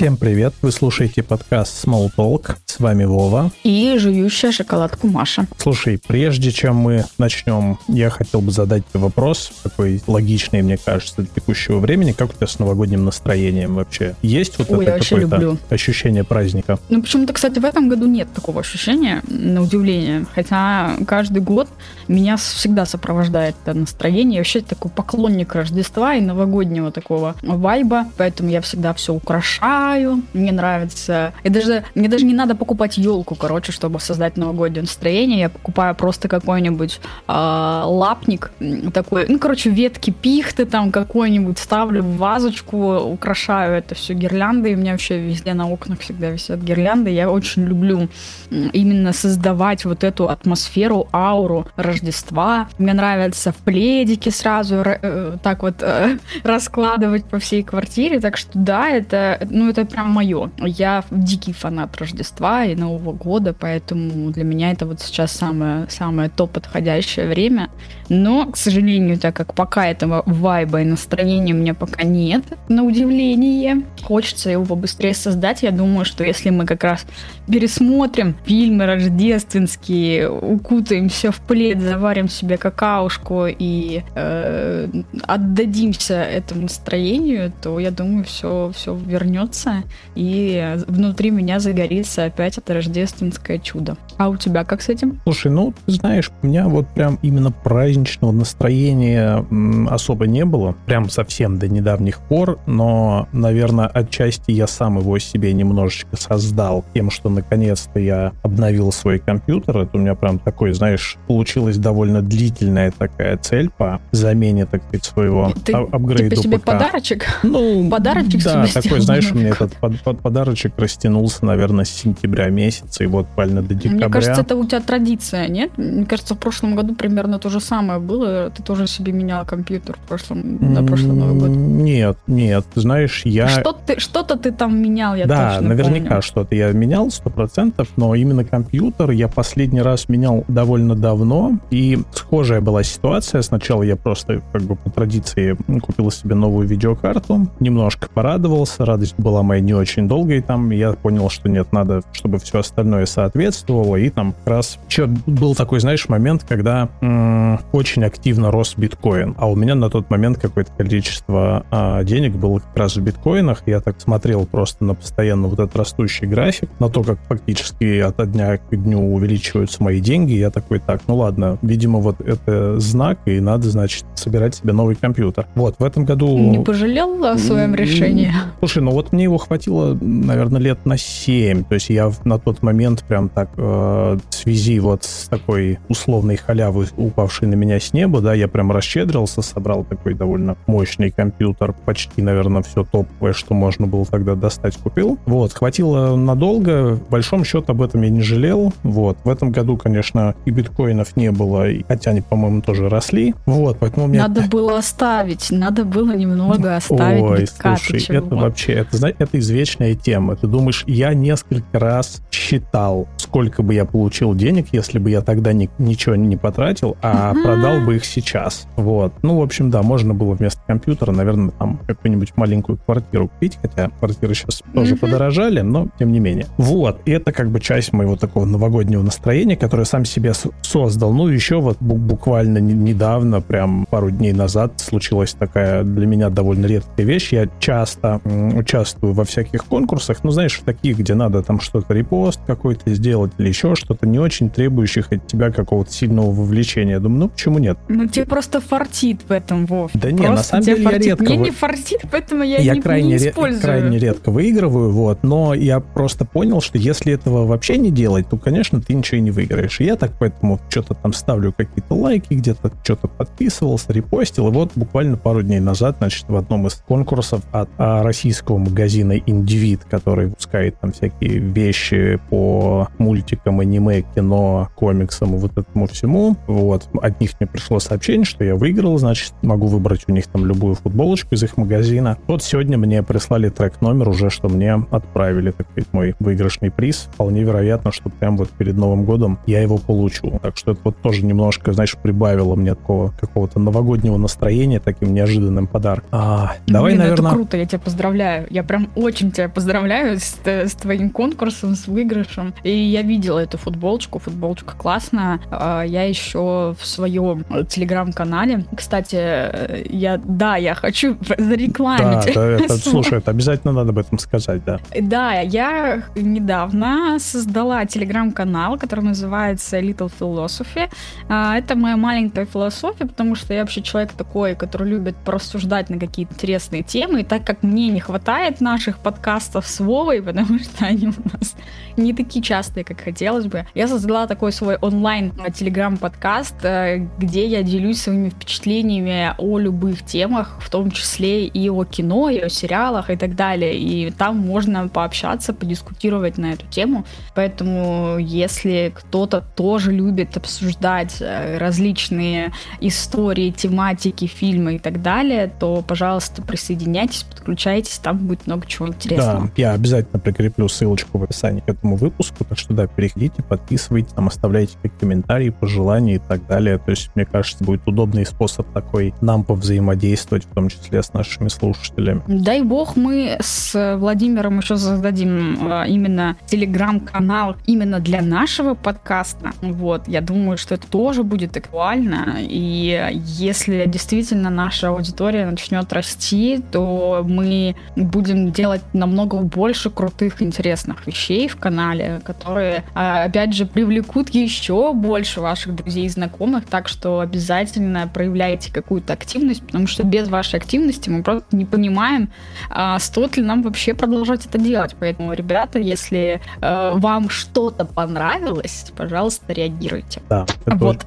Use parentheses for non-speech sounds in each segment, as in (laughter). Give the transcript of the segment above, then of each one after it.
Всем привет! Вы слушаете подкаст Small Talk. С вами Вова. И жующая шоколадку Маша. Слушай, прежде чем мы начнем, я хотел бы задать тебе вопрос, такой логичный, мне кажется, для текущего времени. Как у тебя с новогодним настроением вообще? Есть вот Ой, это какое-то люблю. ощущение праздника? Ну, почему-то, кстати, в этом году нет такого ощущения, на удивление. Хотя каждый год меня всегда сопровождает это настроение. Я вообще такой поклонник Рождества и новогоднего такого вайба, поэтому я всегда все украшаю. Мне нравится... И даже, мне даже не надо покупать елку, короче, чтобы создать новогоднее настроение. Я покупаю просто какой-нибудь а, лапник такой, ну, короче, ветки пихты там какой-нибудь, ставлю в вазочку, украшаю это все гирляндой. У меня вообще везде на окнах всегда висят гирлянды. Я очень люблю именно создавать вот эту атмосферу, ауру Рождества. Мне нравится в пледике сразу ра- э, так вот э, (laughs) раскладывать по всей квартире. Так что да, это, ну, это прям мое. Я дикий фанат Рождества и Нового года, поэтому для меня это вот сейчас самое, самое то подходящее время. Но, к сожалению, так как пока этого вайба и настроения у меня пока нет, на удивление, хочется его побыстрее создать. Я думаю, что если мы как раз пересмотрим фильмы рождественские, укутаемся в плед, заварим себе какаушку и э, отдадимся этому настроению, то я думаю, все, все вернется и внутри меня загорится опять это рождественское чудо. А у тебя как с этим? Слушай, ну, ты знаешь, у меня вот прям именно праздничного настроения особо не было, прям совсем до недавних пор, но, наверное, отчасти я сам его себе немножечко создал тем, что наконец-то я обновил свой компьютер. Это у меня прям такой, знаешь, получилась довольно длительная такая цель по замене, так сказать, своего Ты апгрейду типа себе ПК. подарочек? Ну, Подарочек да, себе такой, знаешь, у меня этот под- под- подарочек растянулся, наверное, с сентября месяца, и вот буквально до декабря. Мне кажется, это у тебя традиция, нет? Мне кажется, в прошлом году примерно то же самое было. Ты тоже себе менял компьютер в прошлом, на прошлый Новый год. Нет, нет, знаешь, я... Что ты, что-то ты там менял, я да, точно наверняка помню. что-то я менял, сто процентов, но именно компьютер я последний раз менял довольно давно, и схожая была ситуация. Сначала я просто, как бы по традиции, купил себе новую видеокарту, немножко порадовался, радость была моя не очень долгой там, я понял, что нет, надо, чтобы все остальное соответствовало, и там как раз еще был такой, знаешь, момент, когда м, очень активно рос биткоин, а у меня на тот момент какое-то количество а, денег было как раз в биткоинах, я так смотрел просто на постоянно вот этот растущий график, на то, как фактически от дня к дню увеличиваются мои деньги, я такой, так, ну ладно, видимо, вот это знак, и надо, значит, собирать себе новый компьютер. Вот, в этом году... Не пожалел о своем решении? Слушай, ну вот мне его хватило, наверное, лет на 7. То есть я на тот момент прям так э, в связи вот с такой условной халявой, упавшей на меня с неба, да, я прям расщедрился, собрал такой довольно мощный компьютер, почти, наверное, все топовое, что можно было тогда достать, купил. Вот, хватило надолго, в большом счет об этом я не жалел. Вот, в этом году, конечно, и биткоинов не было, и- хотя они, по-моему, тоже росли. Вот, поэтому меня Надо было оставить, надо было немного оставить Ой, битка, ты слушай, это вообще, это, это извечная тема. Ты думаешь, я несколько раз считал, сколько бы я получил денег, если бы я тогда ни- ничего не потратил, а Ага. продал бы их сейчас. Вот. Ну, в общем, да, можно было вместо компьютера, наверное, там какую-нибудь маленькую квартиру купить, хотя квартиры сейчас тоже Мгм. подорожали, но тем не менее. Вот. И это как бы часть моего такого новогоднего настроения, которое сам себе создал. Ну, еще вот бу- буквально не- недавно, прям пару дней назад, случилась такая для меня довольно редкая вещь. Я часто участвую во всяких конкурсах, ну, знаешь, в таких, где надо там что-то репост какой-то сделать или еще что-то не очень требующих от тебя какого-то сильного вовлечения. Я думаю, ну, почему нет? Ну, тебе просто фартит в этом, Вов. Да не, Просто на самом деле я фартит. редко Мне вы- не фартит, поэтому я, я не, крайне, не использую. крайне редко выигрываю, вот, но я просто понял, что если этого вообще не делать, то, конечно, ты ничего и не выиграешь. И я так поэтому что-то там ставлю какие-то лайки, где-то что-то подписывался, репостил, и вот буквально пару дней назад, значит, в одном из конкурсов от а, российского магазина Individ, который выпускает там всякие вещи вещи по мультикам, аниме, кино, комиксам и вот этому всему. Вот. От них мне пришло сообщение, что я выиграл, значит, могу выбрать у них там любую футболочку из их магазина. Вот сегодня мне прислали трек-номер уже, что мне отправили, так сказать, мой выигрышный приз. Вполне вероятно, что прям вот перед Новым годом я его получу. Так что это вот тоже немножко, знаешь, прибавило мне такого какого-то новогоднего настроения таким неожиданным подарком. А, давай, Блин, наверное... это круто, я тебя поздравляю. Я прям очень тебя поздравляю с, с твоим конкурсом, с выигрышем. И я видела эту футболочку, футболочка классная. А, я еще в своем телеграм-канале, кстати, я, да, я хочу зарекламить. Да, это, (laughs) слушай, это обязательно надо об этом сказать, да. Да, я недавно создала телеграм-канал, который называется Little Philosophy. А, это моя маленькая философия, потому что я вообще человек такой, который любит порассуждать на какие-то интересные темы. И так как мне не хватает наших подкастов с Вовой, потому что они у нас podcast не такие частые, как хотелось бы, я создала такой свой онлайн телеграм-подкаст, э, где я делюсь своими впечатлениями о любых темах, в том числе и о кино, и о сериалах и так далее. И там можно пообщаться, подискутировать на эту тему. Поэтому, если кто-то тоже любит обсуждать э, различные истории, тематики, фильмы и так далее, то, пожалуйста, присоединяйтесь, подключайтесь, там будет много чего интересного. Да, я обязательно прикреплю ссылочку в описании к этому выпуску, так что да, переходите, подписывайтесь, там оставляйте комментарии, пожелания и так далее. То есть, мне кажется, будет удобный способ такой нам повзаимодействовать, в том числе с нашими слушателями. Дай бог, мы с Владимиром еще создадим а, именно телеграм-канал именно для нашего подкаста. Вот, я думаю, что это тоже будет актуально. И если действительно наша аудитория начнет расти, то мы будем делать намного больше крутых, интересных вещей в канале, которые, а, опять же, привлекут еще больше ваших друзей и знакомых. Так что обязательно проявляйте какую-то активность, потому что без вашей активности мы просто не понимаем, а, стоит ли нам вообще продолжать это делать. Поэтому, ребята, если э, вам что-то понравилось, пожалуйста, реагируйте. Да, это вот.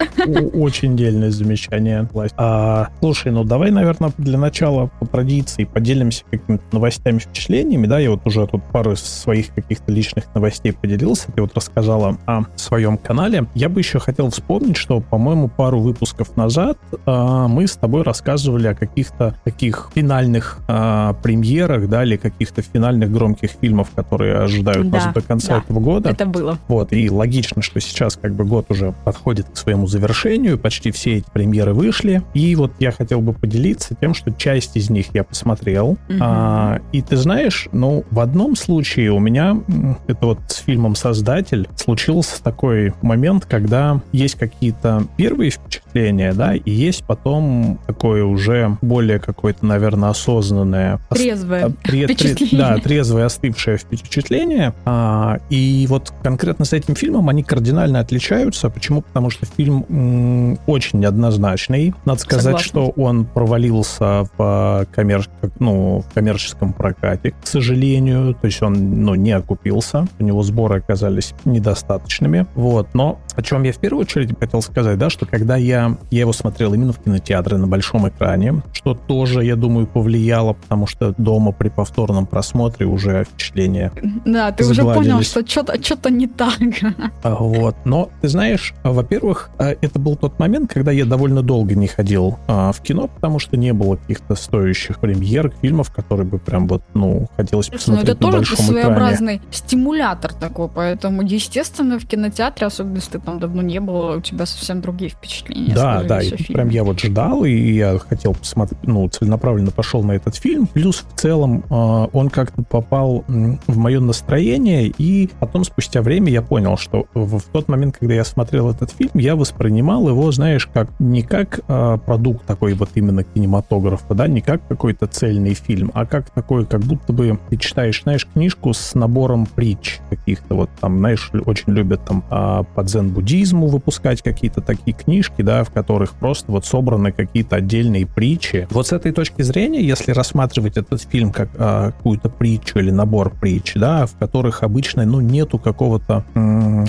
очень дельное замечание. А, слушай, ну давай, наверное, для начала по традиции поделимся какими-то новостями, впечатлениями. Да, я вот уже тут пару своих каких-то личных новостей поделился. Ты вот рассказала о своем канале. Я бы еще хотел вспомнить, что, по-моему, пару выпусков назад а, мы с тобой рассказывали о каких-то таких финальных а, премьерах, да, или каких-то финальных громких фильмов, которые ожидают да, нас до конца да, этого года. Это было. Вот, и логично, что сейчас как бы год уже подходит к своему завершению, почти все эти премьеры вышли, и вот я хотел бы поделиться тем, что часть из них я посмотрел, угу. а, и ты знаешь, ну, в одном случае у меня, это вот с фильмом «Создатель», случился такой момент, когда есть какие-то первые впечатления, да, и есть потом такое уже более какое-то, наверное, осознанное... Трезвое тре- впечатление. Да, трезвое, остывшее впечатление. А, и вот конкретно с этим фильмом они кардинально отличаются. Почему? Потому что фильм м, очень неоднозначный. Надо сказать, Согласна. что он провалился в, коммер... ну, в коммерческом прокате, к сожалению. То есть он ну, не окупился. У него сборы оказались недостаточными. Вот. Но о чем я в первую очередь хотел сказать, да, что когда я, я его смотрел именно в кинотеатре на большом экране, что тоже, я думаю, повлияло, потому что дома при повторном просмотре уже впечатление Да, ты уже понял, что что-то что не так. А, вот. Но, ты знаешь, во-первых, а, это был тот момент, когда я довольно долго не ходил а, в кино, потому что не было каких-то стоящих премьер, фильмов, которые бы прям вот, ну, хотелось Слушай, посмотреть ну, это на тоже своеобразный экране. стимулятор такой, поэтому, естественно, в кинотеатре, особенно если ты там давно не было, у тебя совсем другие впечатления. Да, да, и прям я вот ждал, и я хотел посмотреть, ну, целенаправленно пошел на этот фильм. Плюс в целом э, он как-то попал в мое настроение, и потом спустя время я понял, что в, в тот момент, когда я смотрел этот фильм, я воспринимал его, знаешь, как не как э, продукт такой вот именно кинематографа, да, не как какой-то цельный фильм, а как такой, как будто бы ты читаешь, знаешь, книжку с набором притч каких-то вот там, знаешь, очень любят там э, по дзен буддизму выпускать какие-то такие книжки, да, в которых просто вот собраны какие-то отдельные притчи. Вот с этой точки зрения, если рассматривать этот фильм как а, какую-то притчу или набор притч, да, в которых обычно, ну, нету какого-то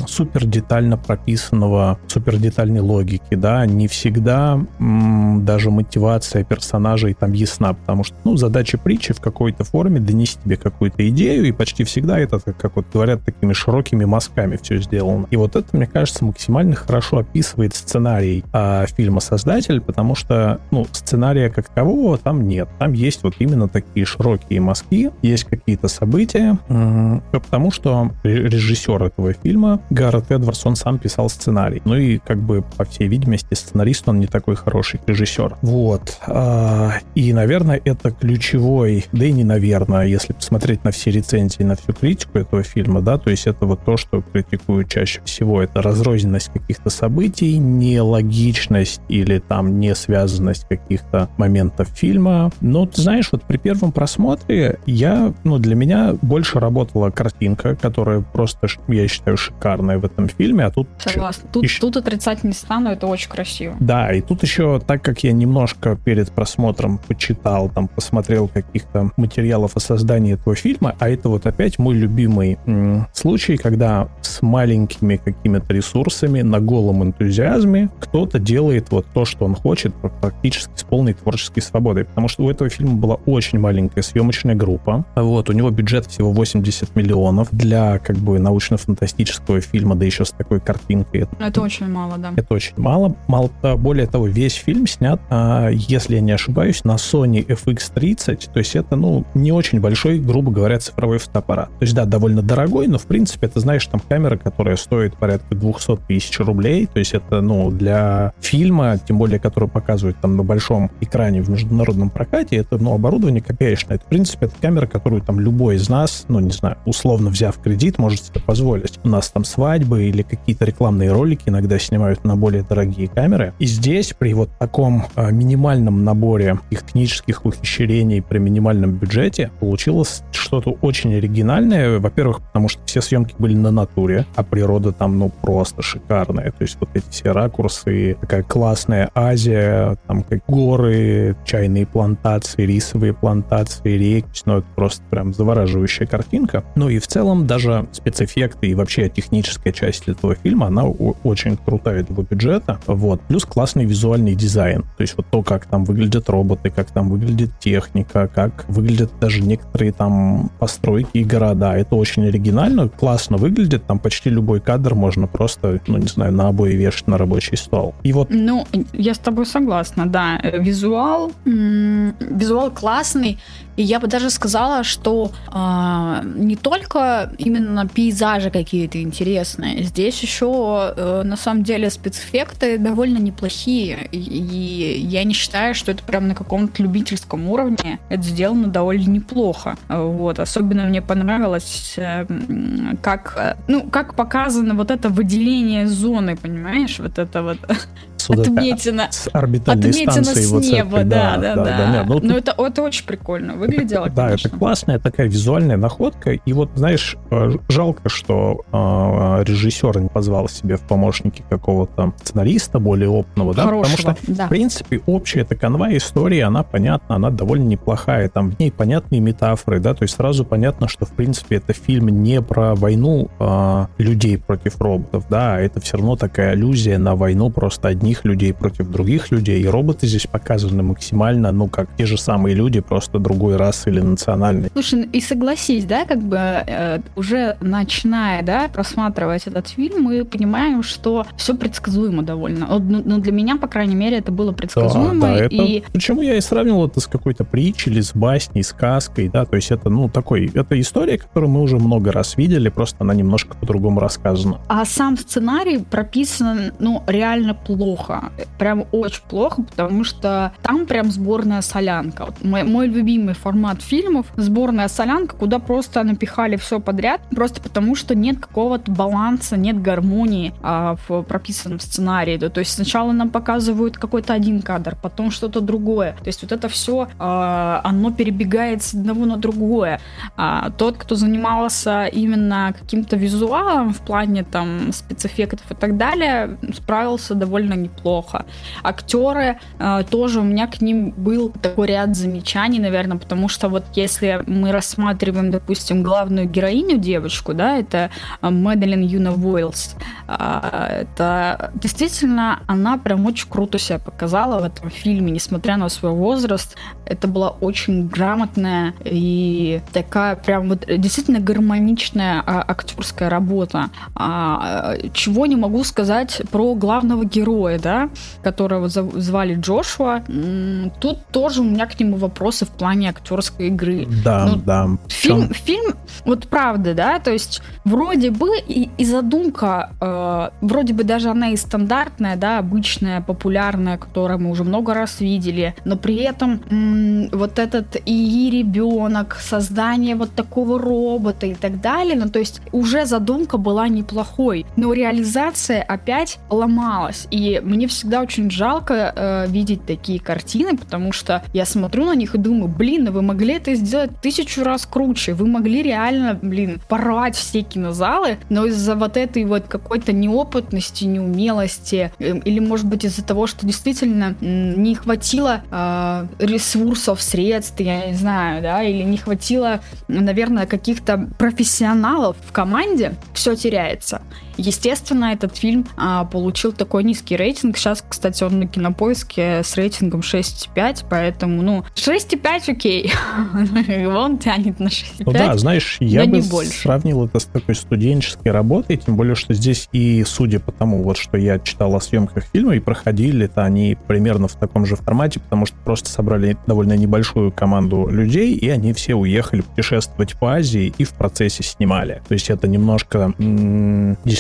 супер детально прописанного, супер детальной логики, да, не всегда даже мотивация персонажей там ясна, потому что, ну, задача притчи в какой-то форме донести тебе какую-то идею, и почти всегда это, как вот говорят, такими широкими мазками все сделано. И вот это, мне кажется, максимально хорошо описывает сценарий а, фильма «Создатель», потому что, ну, сценария как такового там нет. Там есть вот именно такие широкие мазки, есть какие-то события, потому что режиссер этого фильма, Гаррет Эдвардс, он сам писал сценарий. Ну и, как бы, по всей видимости, сценарист, он не такой хороший режиссер. Вот. А, и, наверное, это ключевой, да и не наверное, если посмотреть на все рецензии, на всю критику этого фильма, да, то есть это вот то, что критикуют чаще всего, это разрозненность каких-то событий, нелогичность или там не связанность каких-то моментов фильма. Но, ты знаешь, вот при первом просмотре я, ну, для меня больше работала картинка, которая просто, я считаю, шикарная в этом фильме, а тут... Согласна. Тут, еще... тут отрицать не стану, это очень красиво. Да, и тут еще, так как я немножко перед просмотром почитал, там, посмотрел каких-то материалов о создании этого фильма, а это вот опять мой любимый м, случай, когда с маленькими какими-то ресурсами, на голом энтузиазме кто-то делает вот то, что он хочет, практически с полной творческой свободой. Потому что у этого фильма была очень маленькая съемочная группа. Вот, у него бюджет всего 80 миллионов для как бы научно-фантастического фильма, да еще с такой картинкой. Это очень мало, да. Это очень мало. Мало более того, весь фильм снят, а, если я не ошибаюсь, на Sony FX30. То есть это, ну, не очень большой, грубо говоря, цифровой фотоаппарат. То есть, да, довольно дорогой, но, в принципе, это, знаешь, там камера, которая стоит порядка 200 тысяч рублей. То есть это, ну, для фильма, тем более, который показывают там на большом экране в международном прокате, это, ну, оборудование копеечное. Это, в принципе, это камера, которую там любой из нас, ну, не знаю, условно взяв кредит, может себе позволить. У нас там свадьбы или какие-то рекламные ролики иногда снимают на более дорогие камеры. И здесь при вот таком а, минимальном наборе их технических ухищрений при минимальном бюджете получилось что-то очень оригинальное. Во-первых, потому что все съемки были на натуре, а природа там, ну, просто шикарная. То есть вот эти все ракурсы, такая классная Азия, там как горы, чайные плантации, рисовые плантации, реки. Ну, это просто прям завораживающая картинка. Ну и в целом даже спецэффекты и вообще техническая часть этого фильма, она очень крутая для бюджета. Вот. Плюс классный визуальный дизайн. То есть вот то, как там выглядят роботы, как там выглядит техника, как выглядят даже некоторые там постройки и города. Это очень оригинально, классно выглядит. Там почти любой кадр можно просто, ну не знаю, на обои вешать на рабочий стол. И вот... Ну, я с тобой согласна, да. Визуал, визуал классный. И я бы даже сказала, что э, не только именно пейзажи какие-то интересные, здесь еще э, на самом деле спецэффекты довольно неплохие. И, и я не считаю, что это прям на каком-то любительском уровне. Это сделано довольно неплохо. Вот. Особенно мне понравилось, э, как, э, ну, как показано вот это выделение зоны, понимаешь? Вот это вот (laughs) отсюда отметина, (laughs) с орбитальной отметина станции. с вот неба, этой, да, да, да. да, да. Ну, ну это, это очень прикольно выглядело, Да, это классная такая визуальная находка. И вот, знаешь, э, жалко, что э, режиссер не позвал себе в помощники какого-то сценариста более опытного, да, потому что, да. в принципе, общая эта канва истории, она понятна, она довольно неплохая, там в ней понятные метафоры, да, то есть сразу понятно, что, в принципе, это фильм не про войну э, людей против роботов, да, а это все равно такая аллюзия на войну просто одних одних людей против других людей, и роботы здесь показаны максимально, ну, как те же самые люди, просто другой расы или национальной. Слушай, и согласись, да, как бы э, уже начиная, да, просматривать этот фильм, мы понимаем, что все предсказуемо довольно. Ну, ну, для меня, по крайней мере, это было предсказуемо. Да, да, это... и... Почему я и сравнивал это с какой-то притчей или с басней, сказкой, да, то есть это, ну, такой, это история, которую мы уже много раз видели, просто она немножко по-другому рассказана. А сам сценарий прописан, ну, реально плохо плохо. Прям очень плохо, потому что там прям сборная солянка. Вот мой, мой любимый формат фильмов — сборная солянка, куда просто напихали все подряд, просто потому что нет какого-то баланса, нет гармонии а, в прописанном сценарии. Да? То есть сначала нам показывают какой-то один кадр, потом что-то другое. То есть вот это все, а, оно перебегает с одного на другое. А, тот, кто занимался именно каким-то визуалом в плане там спецэффектов и так далее, справился довольно неплохо. Актеры а, тоже у меня к ним был такой ряд замечаний, наверное, потому что вот если мы рассматриваем, допустим, главную героиню девочку, да, это Мэдалин Юна Войлс, это действительно она прям очень круто себя показала в этом фильме, несмотря на свой возраст. Это была очень грамотная и такая прям вот действительно гармоничная а, актерская работа. А, чего не могу сказать про главного героя, да, которого звали Джошуа. Тут тоже у меня к нему вопросы в плане актерской игры. Да, ну, да. Фильм, фильм, вот правда, да, то есть вроде бы и, и задумка, э, вроде бы даже она и стандартная, да, обычная, популярная, которую мы уже много раз видели, но при этом м- вот этот и ребенок, создание вот такого робота и так далее, ну то есть уже задумка была неплохой, но реализация опять ломалась, и мне всегда очень жалко э, видеть такие картины, потому что я смотрю на них и думаю, блин, ну вы могли это сделать тысячу раз круче, вы могли реально, блин, порвать все кинозалы, но из-за вот этой вот какой-то неопытности, неумелости, э, или может быть из-за того, что действительно не хватило э, ресурсов, средств, я не знаю, да, или не хватило, наверное, каких-то профессионалов в команде, все теряется. Естественно, этот фильм а, получил такой низкий рейтинг. Сейчас, кстати, он на кинопоиске с рейтингом 6,5, поэтому, ну, 6,5 окей. (laughs) он тянет на 6,5. Ну да, знаешь, я бы сравнил это с такой студенческой работой, тем более, что здесь и, судя по тому, вот что я читал о съемках фильма, и проходили это они примерно в таком же формате, потому что просто собрали довольно небольшую команду людей, и они все уехали путешествовать по Азии и в процессе снимали. То есть это немножко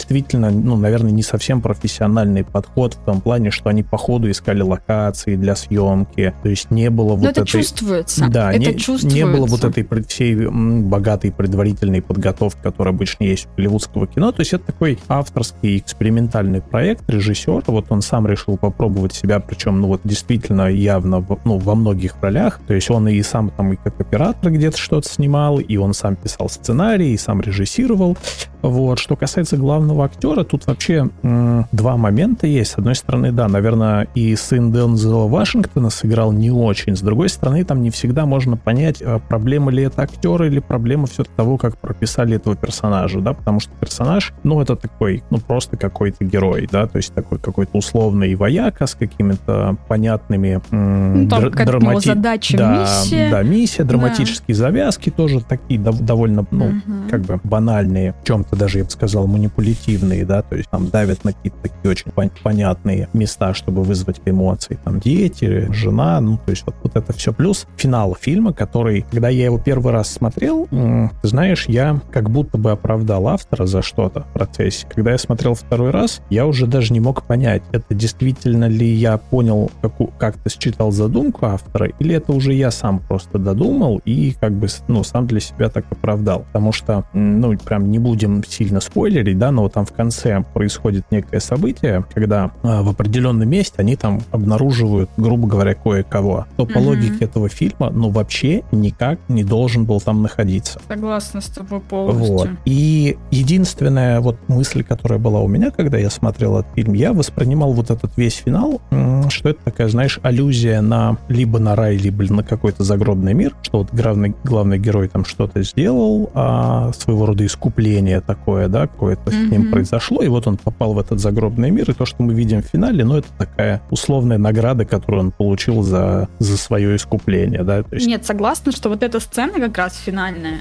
действительно, ну, наверное, не совсем профессиональный подход в том плане, что они по ходу искали локации для съемки, то есть не было Но вот это этой... чувствуется. Да, это не, чувствуется. не было вот этой всей богатой предварительной подготовки, которая обычно есть у голливудского кино, то есть это такой авторский экспериментальный проект режиссера, вот он сам решил попробовать себя, причем, ну вот действительно явно, ну, во многих ролях, то есть он и сам там и как оператор где-то что-то снимал, и он сам писал сценарий, и сам режиссировал, вот. Что касается главного актера, тут вообще м- два момента есть. С одной стороны, да, наверное, и сын Дензела Вашингтона сыграл не очень. С другой стороны, там не всегда можно понять, а проблема ли это актера или проблема все того, как прописали этого персонажа, да, потому что персонаж, ну, это такой, ну, просто какой-то герой, да, то есть такой какой-то условный вояка с какими-то понятными м- ну, там др- драмати... задача, да, миссия. Да, миссия, драматические да. завязки тоже такие дов- довольно, ну, угу. как бы банальные в чем-то даже, я бы сказал, манипулятивные, да, то есть там давят на какие-то такие очень пон- понятные места, чтобы вызвать эмоции, там дети, жена, ну, то есть вот, вот это все. Плюс финал фильма, который, когда я его первый раз смотрел, ты знаешь, я как будто бы оправдал автора за что-то в процессе. Когда я смотрел второй раз, я уже даже не мог понять, это действительно ли я понял, как, как-то считал задумку автора, или это уже я сам просто додумал и как бы, ну, сам для себя так оправдал. Потому что, ну, прям не будем сильно спойлерить, да, но вот там в конце происходит некое событие, когда а, в определенном месте они там обнаруживают, грубо говоря, кое-кого, то по угу. логике этого фильма, ну, вообще никак не должен был там находиться. Согласна с тобой полностью. Вот. И единственная вот мысль, которая была у меня, когда я смотрел этот фильм, я воспринимал вот этот весь финал, что это такая, знаешь, аллюзия на либо на рай, либо на какой-то загробный мир, что вот главный, главный герой там что-то сделал, а своего рода искупление такое, да, какое-то mm-hmm. с ним произошло, и вот он попал в этот загробный мир, и то, что мы видим в финале, ну, это такая условная награда, которую он получил за, за свое искупление, да. То есть... Нет, согласна, что вот эта сцена как раз финальная,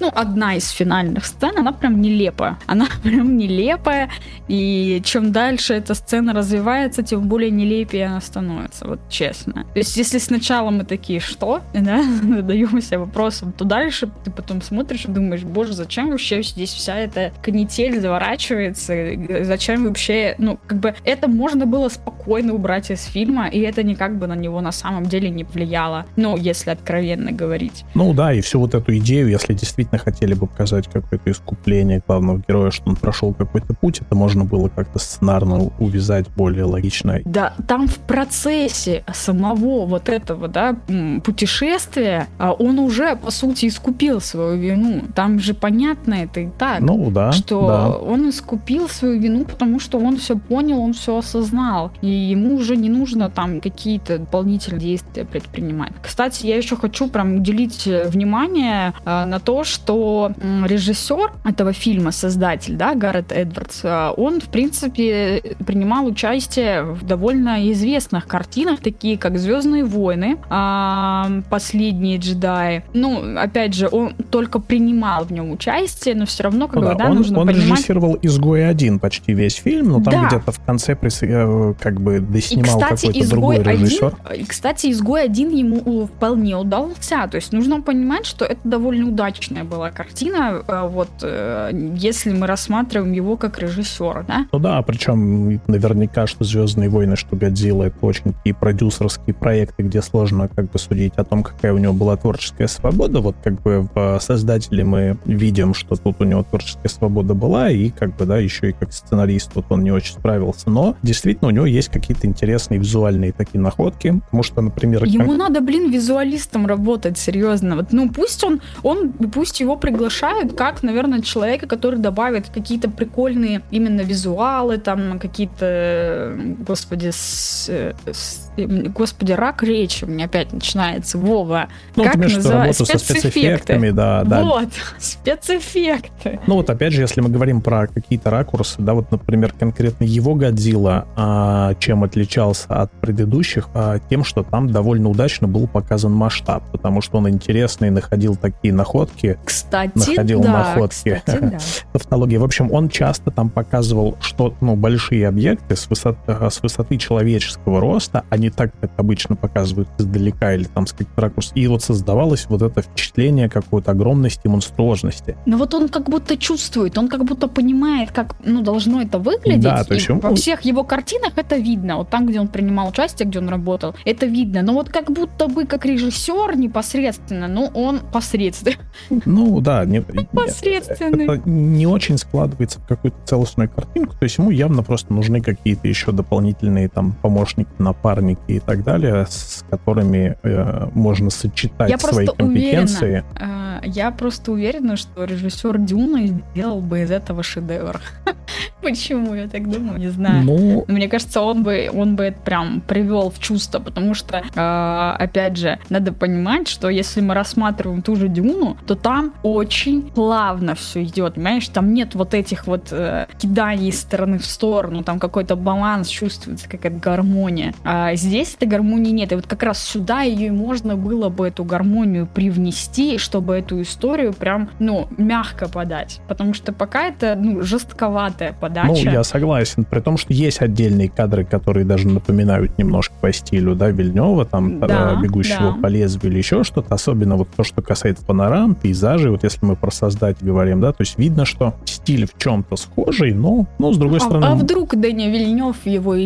ну, одна из финальных сцен, она прям нелепая. Она (laughs) прям нелепая, и чем дальше эта сцена развивается, тем более нелепее она становится, вот честно. То есть, если сначала мы такие, что, да, (laughs) задаемся вопросом, то дальше ты потом смотришь и думаешь, боже, зачем вообще здесь вся эта канитель заворачивается разворачивается, зачем вообще, ну, как бы это можно было спокойно убрать из фильма, и это никак бы на него на самом деле не влияло, ну, если откровенно говорить. Ну да, и всю вот эту идею, если действительно хотели бы показать какое-то искупление главного героя, что он прошел какой-то путь, это можно было как-то сценарно увязать более логично. Да, там в процессе самого вот этого, да, путешествия, а, он уже, по сути, искупил свою вину. Там же понятно это и так. Ну да. Что да. он искупил свою вину, потому что он все понял, он все осознал. И ему уже не нужно там какие-то дополнительные действия предпринимать. Кстати, я еще хочу прям уделить внимание э, на то, что режиссер этого фильма, создатель, да, Гаррет Эдвардс, э, он, в принципе, принимал участие в довольно известных картинах, такие как «Звездные войны», э, «Последние джедаи». Ну, опять же, он только принимал в нем участие, но все равно, как ну, бы, да, он, нужно он понимать... режиссировал «Изгой один почти весь фильм, но там да. где-то в конце прис... Э, как бы доснимал какой-то другой режиссер. И, кстати, «Изгой один ему вполне удался. То есть нужно понимать, что это довольно удачная была картина, э, вот э, если мы рассматриваем его как режиссера, да? Ну да, причем наверняка, что «Звездные войны», что «Годзилла» — это очень такие продюсерские проекты, где сложно как бы судить о том, какая у него была творческая свобода. Вот как бы в создателе мы видим, что тут у него творческая свобода была, и как бы, да, еще и как сценарист вот он не очень справился. Но действительно у него есть какие-то интересные визуальные такие находки, потому что, например... Ему как... надо, блин, визуалистом работать, серьезно. Вот, ну, пусть он, он, пусть его приглашают как, наверное, человека, который добавит какие-то прикольные именно визуалы, там, какие-то, господи, с, с, господи, рак речи у меня опять начинается, Вова. Ну, как называется? Спецэффекты. со спецэффектами, да, да. Вот, (laughs) спецэффекты. Ну вот, опять же, если мы говорим про какие-то ракурсы, да, вот, например, конкретно его Годзилла, а, чем отличался от предыдущих, а, тем, что там довольно удачно был показан масштаб, потому что он интересный, находил такие находки. Кстати, находил да, находки. Кстати, да. (laughs) Тавтология. В общем, он часто там показывал, что, ну, большие объекты с высоты, с высоты человеческого роста, они так, как обычно показывают издалека или там с каких-то ракурс. И вот создавалось вот это впечатление какой-то огромности, монструозности. Но вот он как будто чувствует, он как будто понимает, как, ну, должно это выглядеть. Да, то есть он... Во всех его картинах это видно. Вот там, где он принимал участие, где он работал, это видно. Но вот как будто бы как режиссер непосредственно, ну, он посредственный. Ну, да. Не, посредственный. Это не очень складывается в какую-то целостную картинку. То есть ему явно просто нужны какие-то еще дополнительные там помощники, напарники и так далее, с которыми э, можно сочетать я свои компетенции. Уверена, э, я просто уверена, что режиссер Дюна сделал бы из этого шедевр. (laughs) Почему я так думаю, не знаю. Ну, Но мне кажется, он бы, он бы это прям привел в чувство, потому что, э, опять же, надо понимать, что если мы рассматриваем ту же Дюну, то там очень плавно все идет, понимаешь? Там нет вот этих вот э, киданий из стороны в сторону, там какой-то баланс чувствуется, какая-то гармония. А здесь этой гармонии нет. И вот как раз сюда ее можно было бы эту гармонию привнести, чтобы эту историю прям, ну, мягко подать. Потому что пока это, ну, жестковатая подача. Ну, я согласен. При том, что есть отдельные кадры, которые даже напоминают немножко по стилю, да, Вильнева, там, да, бегущего да. по лезвию или еще что-то. Особенно вот то, что касается панорам, пейзажей. Вот если мы про создать говорим, да, то есть видно, что стиль в чем-то схожий, но, но с другой а, стороны... А вдруг Дэни Вильнев его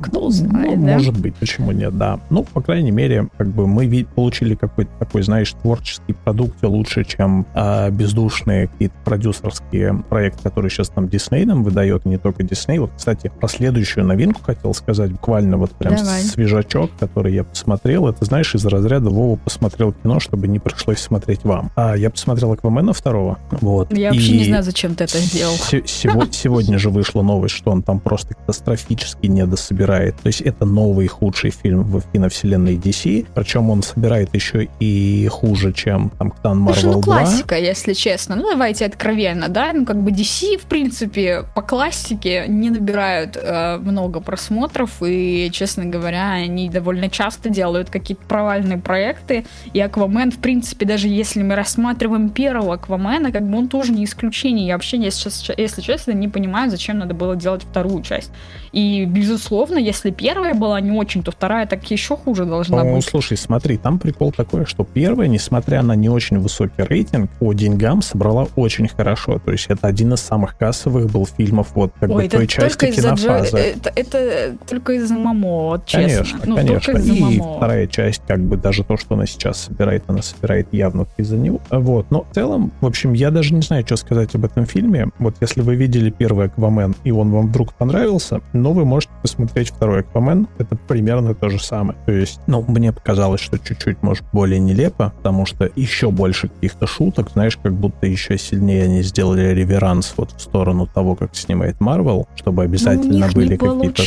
кто ну, знает, ну, да? Может быть, почему нет, да. Ну, по крайней мере, как бы мы получили какой-то такой, знаешь, творческий продукт лучше, чем э, бездушные какие-то продюсерские проекты, которые сейчас там Дисней нам выдает, не только Дисней. Вот, кстати, про следующую новинку хотел сказать, буквально вот прям Давай. свежачок, который я посмотрел. Это, знаешь, из разряда Вова посмотрел кино, чтобы не пришлось смотреть вам. А я посмотрел Аквамена второго. Вот. Я и вообще не знаю, зачем ты это сделал. Сегодня же вышла новость, что он там просто катастрофически недособирает. То есть это новый худший фильм в киновселенной DC, причем он собирает еще и хуже, чем там Марвел ну, 2. классика, если честно. Ну, давайте откровенно, да? Ну, как бы DC, в принципе, по классике не набирают э, много просмотров, и, честно говоря, они довольно часто делают какие-то провальные проекты, и Аквамен, в принципе, даже если мы рассматриваем первого Аквамена, как бы он тоже не исключение. Я вообще, если, если честно, не понимаю, зачем надо было делать вторую часть. И, безусловно, если первая была не очень, то вторая так еще хуже должна ну, быть. слушай, смотри, там прикол такой, что первая, несмотря на не очень высокий рейтинг, по деньгам собрала очень хорошо. То есть это один из самых кассовых был фильмов вот как Ой, бы той части кинофазы. Джо... Это, это только из-за Мамо, вот, честно. Конечно, ну, конечно. И Мамо. вторая часть, как бы даже то, что она сейчас собирает, она собирает явно из-за него. Вот. Но в целом, в общем, я даже не знаю, что сказать об этом фильме. Вот если вы видели первый Аквамен, и он вам вдруг понравился, но вы можете посмотреть второй Аквамен. Это примерно то же самое. То есть, ну, мне показалось, что чуть-чуть, может, более нелепо, потому что еще больше каких-то шуток, знаешь, как будто еще сильнее они сделали реверанс вот в сторону того, как снимает Марвел, чтобы обязательно ну, были какие-то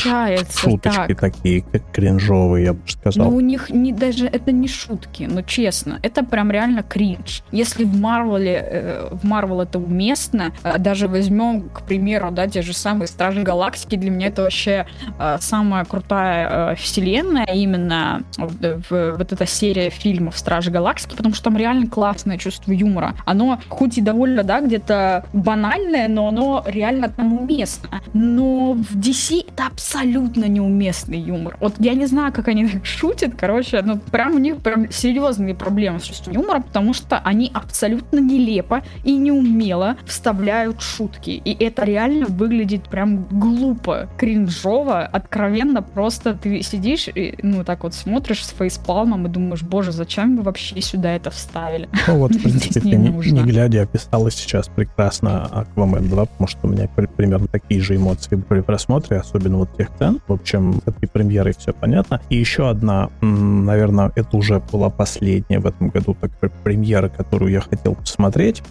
шуточки так. такие, как кринжовые, я бы сказал. Ну, у них не, даже это не шутки, но честно, это прям реально кринж. Если в Марвеле, э, в Марвел это уместно, э, даже возьмем, к примеру, да, те же самые Стражи Галактики, для меня это вообще э, самая крутая э, вселенная, именно в, вот эта серия фильмов Стражи Галактики, потому что там реально классное чувство юмора. Оно хоть и довольно, да, где-то банальное, но оно реально там уместно. Но в DC это абсолютно неуместный юмор. Вот я не знаю, как они так шутят, короче, ну прям у них прям серьезные проблемы с чувством юмора, потому что они абсолютно нелепо и неумело вставляют шутки. И это реально выглядит прям глупо, кринжово, откровенно просто ты сидишь и, ну, так вот смотришь с фейспалмом и думаешь, боже, зачем вы вообще сюда это вставили? Ну вот, в (laughs) принципе, не, не, не глядя, описала сейчас прекрасно Аквамен 2, потому что у меня примерно такие же эмоции при просмотре, особенно вот тех сцен. В общем, этой премьерой все понятно. И еще одна, наверное, это уже была последняя в этом году так, премьера, которую я хотел посмотреть.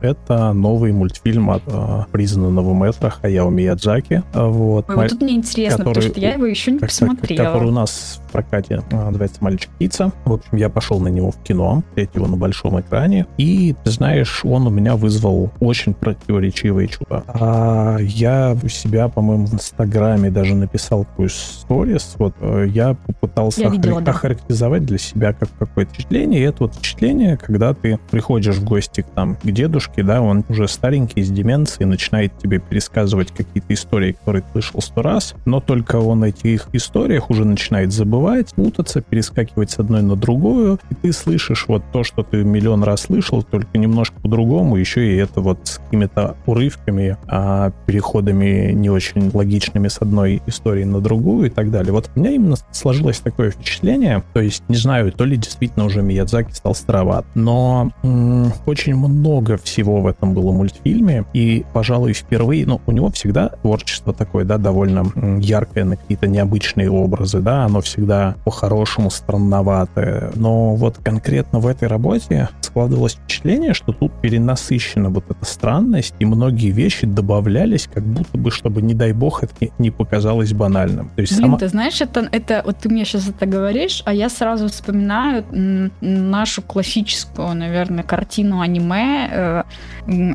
Это новый мультфильм от э, признанного мэтра Хаяо Миядзаки. Вот. Ой, вот тут мне интересно, который, потому что я его еще не посмотрела. Который у нас в прокате а, называется «Мальчик птица». В общем, я пошел на него в кино, смотреть его на большом экране. И, ты знаешь, он у меня вызвал очень противоречивые чувства. А я у себя, по-моему, в Инстаграме даже написал такую сторис. Вот э, я попытался я видела, да. охарактеризовать для себя как какое-то впечатление. И это вот впечатление, когда ты приходишь в гости к, там, к дедушке, да, он уже старенький, с деменцией, начинает тебе пересказывать какие-то истории, которые ты слышал сто раз, но только он этих историях уже начинает забывать, путаться, перескакивать с одной на другую, и ты слышишь вот то, что ты миллион раз слышал, только немножко по-другому, еще и это вот с какими-то урывками, а, переходами не очень логичными с одной истории на другую и так далее. Вот у меня именно сложилось такое впечатление, то есть, не знаю, то ли действительно уже Миядзаки стал староват, но м- очень много всего в этом было мультфильме, и, пожалуй, впервые, ну, у него всегда творчество такое, да, довольно яркое на какие-то необычные образы, да, оно всегда по-хорошему странноватое, но вот конкретно в этой работе складывалось впечатление, что тут перенасыщена вот эта странность, и многие вещи добавлялись, как будто бы, чтобы, не дай бог, это не показалось банальным. То есть Блин, сама... ты знаешь, это, это вот ты мне сейчас это говоришь, а я сразу вспоминаю нашу классическую, наверное, картину аниме э,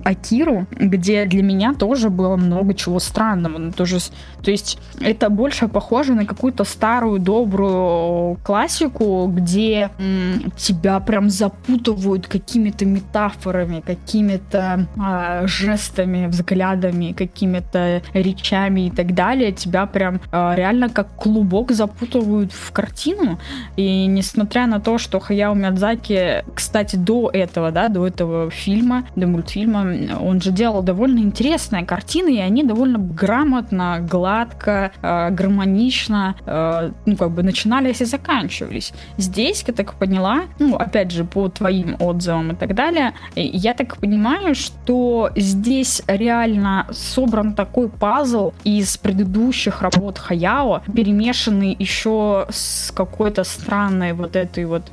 Акиру, где для меня тоже было много чего странного. Ну, тоже, то есть это больше похоже на какую-то старую добрую классику, где м, тебя прям запутывают какими-то метафорами, какими-то э, жестами, взглядами, какими-то речами и так далее. Тебя прям э, реально как клубок запутывают в картину. И несмотря на то, что Хаяо Мядзаки, кстати, до этого, да, до этого фильма, до мультфильма, он же делал довольно интересные картины, и они довольно грамотно, гладко, э, гармонично, э, ну, как бы начинались и заканчивались. Здесь, я так поняла, ну, опять же, по твоим отзывам и так далее, я так понимаю, что здесь реально собран такой пазл из предыдущих работ Хаяо, перемешанный еще с какой-то странной вот этой вот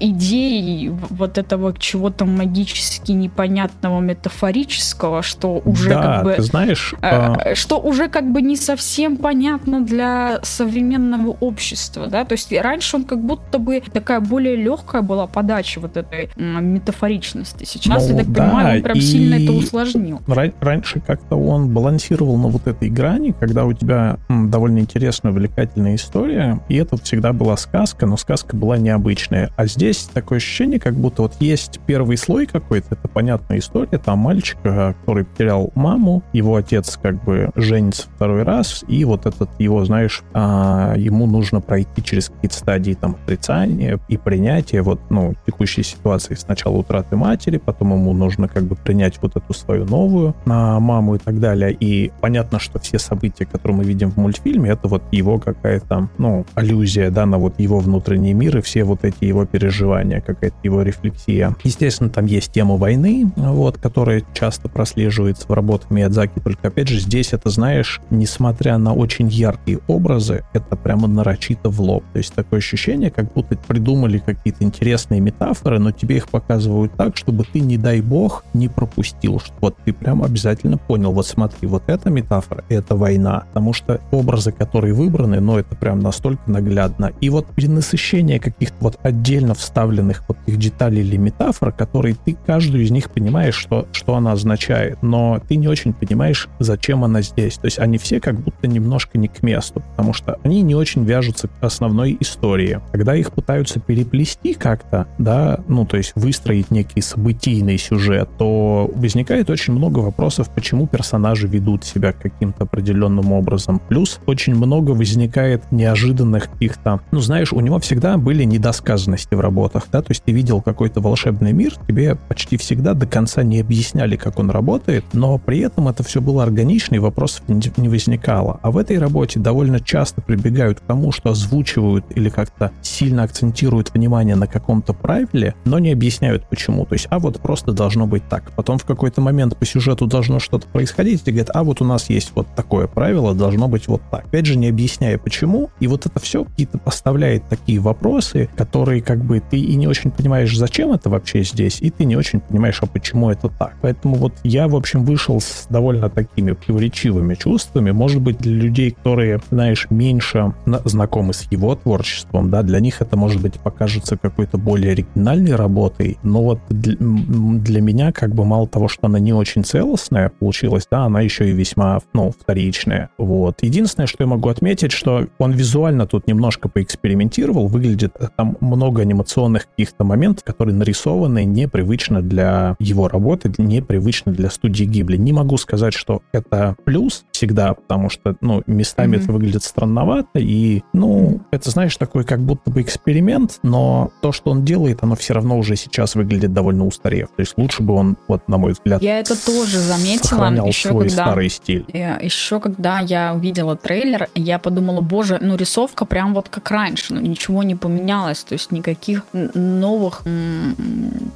идеей вот этого чего-то магически непонятного метафорического, что уже да, как бы... ты знаешь... Э, а... Что уже как бы не совсем понятно для современного общества, да, то есть раньше он как будто бы такая более легкая была подача вот этой метафоричности. Сейчас, ну, я так да, понимаю, он прям сильно это усложнил. Раньше как-то он балансировал на вот этой грани, когда у тебя м, довольно интересная, увлекательная история, и это всегда была сказка, но сказка была необычная. А здесь такое ощущение, как будто вот есть первый слой какой-то, это понятная история, там мальчик, э, который потерял маму, его отец как бы женится второй раз, и вот этот его, знаешь, а, ему нужно пройти через какие-то стадии там отрицания и принятия вот, ну, текущей ситуации. Сначала утраты матери, потом ему нужно как бы принять вот эту свою новую на маму и так далее. И понятно, что все события, которые мы видим в мультфильме, это вот его какая-то, ну, аллюзия, да, на вот его внутренний мир и все вот эти его переживания, какая-то его рефлексия. Естественно, там есть тема войны, вот, которая часто прослеживается в работах Миядзаки, только, опять же, здесь это, знаешь, несмотря на очень яркие образы, это прямо нарочито в лоб. То есть такое ощущение, как будто придумали какие-то интересные метафоры, но тебе их показывают так, чтобы ты, не дай бог, не пропустил, что вот ты прям обязательно понял, вот смотри, вот эта метафора, это война, потому что образы, которые выбраны, ну, это прям настолько наглядно. И вот перенасыщение каких-то вот отдельно вставленных вот их деталей или метафор, которые ты каждую из них понимаешь, что, что она означает, но ты не очень понимаешь, зачем она здесь. То есть они все как будто немножко не к месту, потому что они не очень вяжутся к основной истории. Когда их пытаются переплести как-то, да, ну, то есть выстроить некий событийный сюжет, то возникает очень много вопросов, почему персонажи ведут себя каким-то определенным образом. Плюс очень много возникает неожиданных каких-то, ну, знаешь, у него всегда были недосказанности в работах, да, то есть ты видел какой-то волшебный мир, тебе почти всегда до конца не объясняли, как он работает, но при этом это все было органично и вопросов не возникало. А в этой работе довольно часто прибегают к тому, что озвучивают или как-то сильно акцентируют внимание на каком-то правиле, но не объясняют почему. То есть, а вот просто должно быть так. Потом в какой-то момент по сюжету должно что-то происходить, и говорят, а вот у нас есть вот такое правило, должно быть вот так. Опять же, не объясняя почему. И вот это все какие-то поставляет такие вопросы, которые как бы ты и не очень понимаешь, зачем это вообще здесь, и ты не очень понимаешь, а почему это так. Поэтому вот я, в общем, вышел с довольно такими противоречивыми чувствами. Может быть, для людей, которые, знаешь, меньше знакомы с его творчеством, да, для них это, может быть, покажется какой-то более оригинальной работой, но вот для, для меня, как бы, мало того, что она не очень целостная получилась, да, она еще и весьма, ну, вторичная. Вот. Единственное, что я могу отметить, что он визуально тут немножко поэкспериментировал, выглядит э, там много анимационных каких-то моментов, которые нарисованы непривычно для его работы, непривычно для студии Гибли. Не могу сказать, что это плюс всегда, потому что, ну, местами mm-hmm. это выглядит странновато, и, ну, это, знаешь, такой как будто бы эксперимент, но то, что он делает, оно все равно уже сейчас выглядит довольно устарев. То есть лучше бы он, вот, на мой взгляд, Я это тоже заметила. Еще свой когда, старый стиль. Еще когда я увидела трейлер, я подумала, боже, ну, рисовка прям вот как раньше, ну, ничего не поменялось, то есть никаких новых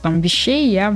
там вещей я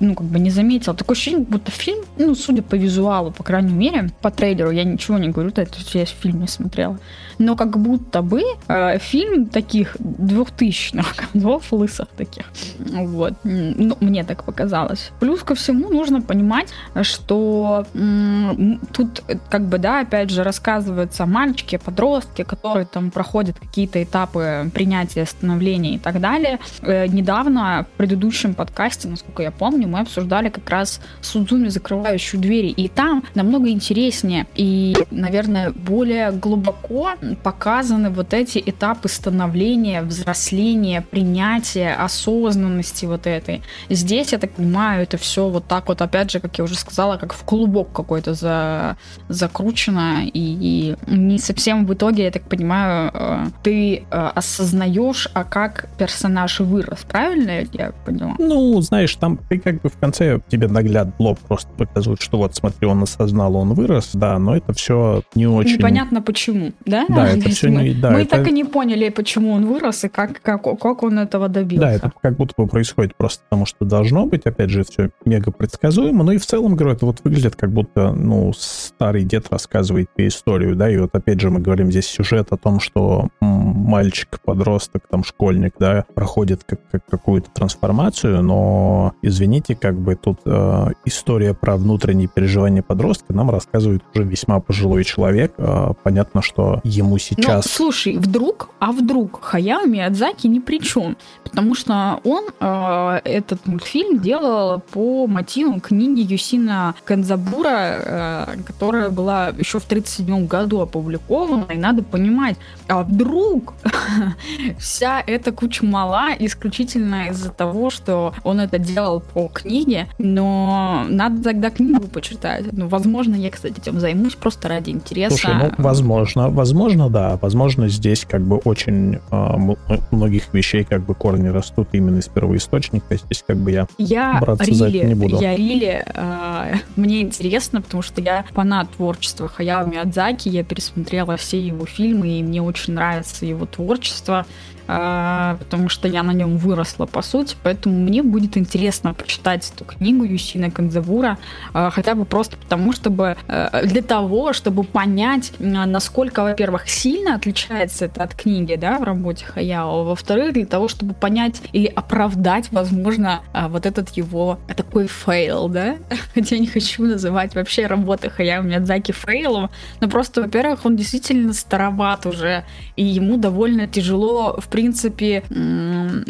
ну, как бы не заметила. Такое ощущение, будто фильм, ну, судя по визуалу, по крайней мере, по трейлеру, я ничего не говорю, то есть я фильм не смотрела, Israel. Но как будто бы э, фильм таких двухтысячных годов, лысых таких. Вот. Ну, мне так показалось. Плюс ко всему нужно понимать, что м- тут как бы, да, опять же, рассказываются мальчики, подростки, которые там проходят какие-то этапы принятия, становления и так далее. Э, недавно в предыдущем подкасте, насколько я помню, мы обсуждали как раз Судзуми, закрывающую двери. И там намного интереснее и, наверное, более глубоко показаны вот эти этапы становления, взросления, принятия, осознанности вот этой. Здесь, я так понимаю, это все вот так вот, опять же, как я уже сказала, как в клубок какой-то за, закручено, и, и не совсем в итоге, я так понимаю, э, ты э, осознаешь, а как персонаж вырос, правильно я поняла? Ну, знаешь, там ты как бы в конце тебе нагляд лоб просто показывают, что вот смотри, он осознал, он вырос, да, но это все не очень... Непонятно почему, да? Да, это все мы, не... Да, мы это... так и не поняли, почему он вырос и как, как, как он этого добился. Да, это как будто бы происходит просто потому, что должно быть. Опять же, все мега предсказуемо. Ну и в целом, говорю, это вот выглядит как будто, ну, старый дед рассказывает тебе историю, да, и вот опять же мы говорим здесь сюжет о том, что мальчик, подросток, там, школьник, да, проходит как, как какую-то трансформацию, но, извините, как бы тут э, история про внутренние переживания подростка нам рассказывает уже весьма пожилой человек. Э, понятно, что ему сейчас... Ну, слушай, вдруг, а вдруг Хаяо Миядзаки ни при чем? потому что он э, этот мультфильм делал по мотивам книги Юсина Канзабура, э, которая была еще в 1937 году опубликована, и надо понимать, а вдруг (laughs) вся эта куча мала исключительно из-за того, что он это делал по книге, но надо тогда книгу почитать. Ну, возможно, я, кстати, этим займусь просто ради интереса. Слушай, ну, возможно, возможно, да, возможно, здесь как бы очень э, многих вещей как бы корни растут именно из первоисточника, здесь как бы я, я браться Рили, за это не буду. Я Рили, э, мне интересно, потому что я фанат творчества Хаяо Миядзаки, я пересмотрела все его фильмы, и мне очень нравится его творчество. А, потому что я на нем выросла, по сути, поэтому мне будет интересно почитать эту книгу Юсина Канзавура, а, хотя бы просто потому, чтобы э, для того, чтобы понять, насколько, во-первых, сильно отличается это от книги, да, в работе Хаяо, во-вторых, для того, чтобы понять или оправдать, возможно, а, вот этот его такой fail, да, (laughs) хотя я не хочу называть вообще работы Хаяо Миядзаки fail ом, но просто, во-первых, он действительно староват уже, и ему довольно тяжело, в принципе,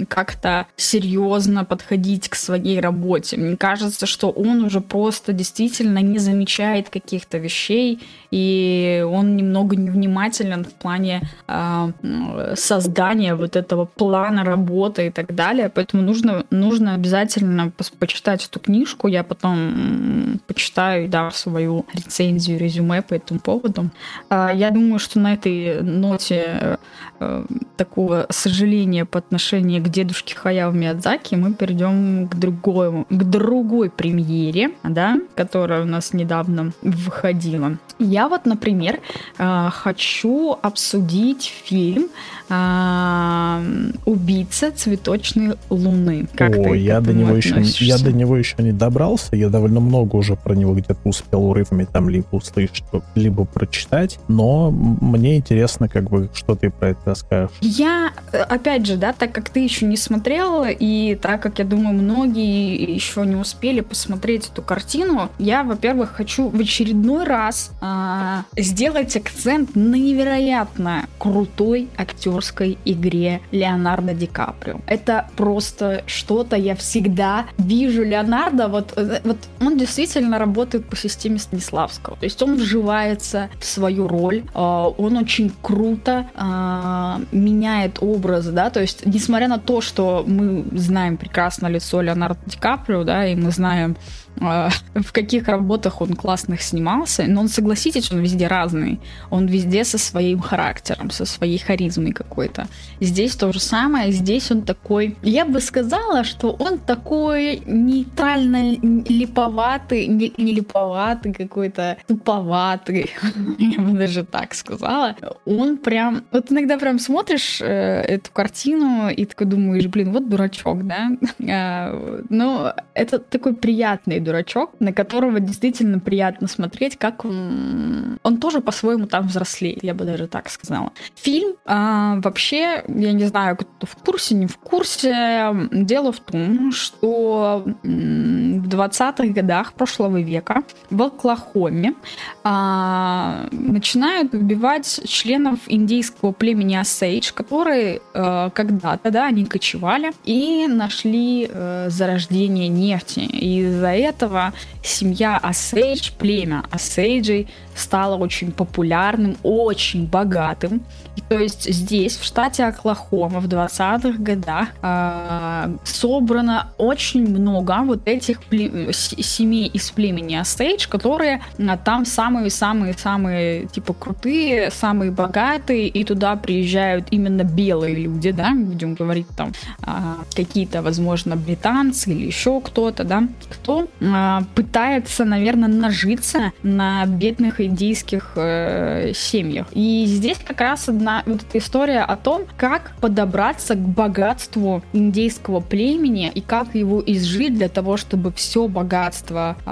как-то серьезно подходить к своей работе. Мне кажется, что он уже просто действительно не замечает каких-то вещей, и он немного невнимателен в плане э, создания вот этого плана работы и так далее. Поэтому нужно, нужно обязательно почитать эту книжку. Я потом почитаю и дам свою рецензию, резюме по этому поводу. Э, я думаю, что на этой ноте э, такого сожаления по отношению к дедушке Хаяо Миядзаки, мы перейдем к, другой, к другой премьере, да, которая у нас недавно выходила. Я вот, например, э, хочу обсудить фильм а, убийца цветочной луны. Как О, я до него еще я до него еще не добрался. Я довольно много уже про него где-то успел урывами там либо услышать, либо прочитать. Но мне интересно, как бы, что ты про это расскажешь. Я, опять же, да, так как ты еще не смотрела, и так как я думаю, многие еще не успели посмотреть эту картину, я, во-первых, хочу в очередной раз а, сделать акцент на невероятно крутой актер актерской игре Леонардо Ди Каприо. Это просто что-то, я всегда вижу Леонардо, вот, э, вот он действительно работает по системе Станиславского. То есть он вживается в свою роль, а, он очень круто а, меняет образ, да, то есть несмотря на то, что мы знаем прекрасно лицо Леонардо Ди Каприо, да, и мы знаем в каких работах он классных снимался, но он, согласитесь, он везде разный. Он везде со своим характером, со своей харизмой какой-то. Здесь то же самое, здесь он такой... Я бы сказала, что он такой нейтрально липоватый, не, не липоватый какой-то, туповатый. (laughs) Я бы даже так сказала. Он прям... Вот иногда прям смотришь э, эту картину и такой думаешь, блин, вот дурачок, да? (laughs) А, но это такой приятный дурачок, на которого действительно приятно смотреть, как он, он тоже по-своему там взрослеет, я бы даже так сказала. Фильм а, вообще, я не знаю, кто в курсе, не в курсе. Дело в том, что в 20-х годах прошлого века в Оклахоме а, начинают убивать членов индейского племени Осейдж, которые а, когда-то, да, они кочевали и нашли а, зарождение нефти. И из-за этого этого семья Осейдж, племя Осейджей стало очень популярным, очень богатым. То есть здесь, в штате Оклахома, в 20-х годах э, собрано очень много вот этих пле- семей из племени Осейдж, которые а, там самые-самые-самые типа крутые, самые богатые, и туда приезжают именно белые люди, да, будем говорить там э, какие-то, возможно, британцы или еще кто-то, да, кто э, пытается, наверное, нажиться на бедных индийских э, семьях. И здесь как раз одна вот эта история о том, как подобраться к богатству индейского племени и как его изжить для того, чтобы все богатство э,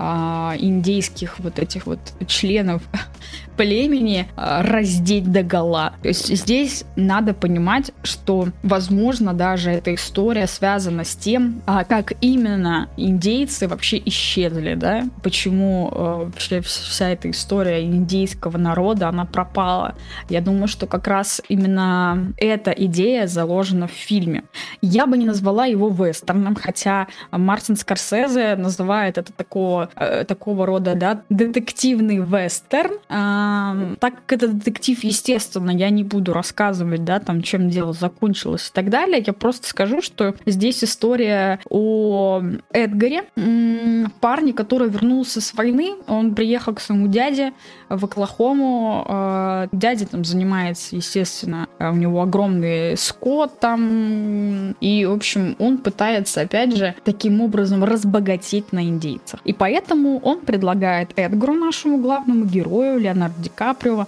индейских вот этих вот членов (laughs) племени э, раздеть до гола. То есть здесь надо понимать, что, возможно, даже эта история связана с тем, а, как именно индейцы вообще исчезли, да, почему э, вообще вся эта история индейского народа, она пропала. Я думаю, что как раз именно эта идея заложена в фильме. Я бы не назвала его вестерном, хотя Мартин Скорсезе называет это такого, э, такого рода да, детективный вестерн. Так как это детектив, естественно, я не буду рассказывать, да, там, чем дело закончилось и так далее. Я просто скажу, что здесь история о Эдгаре, парне, который вернулся с войны. Он приехал к своему дяде в Оклахому. Э, дядя там занимается, естественно, у него огромный скот там. И, в общем, он пытается, опять же, таким образом разбогатеть на индейцах. И поэтому он предлагает Эдгару, нашему главному герою, Леонарду Ди Каприо,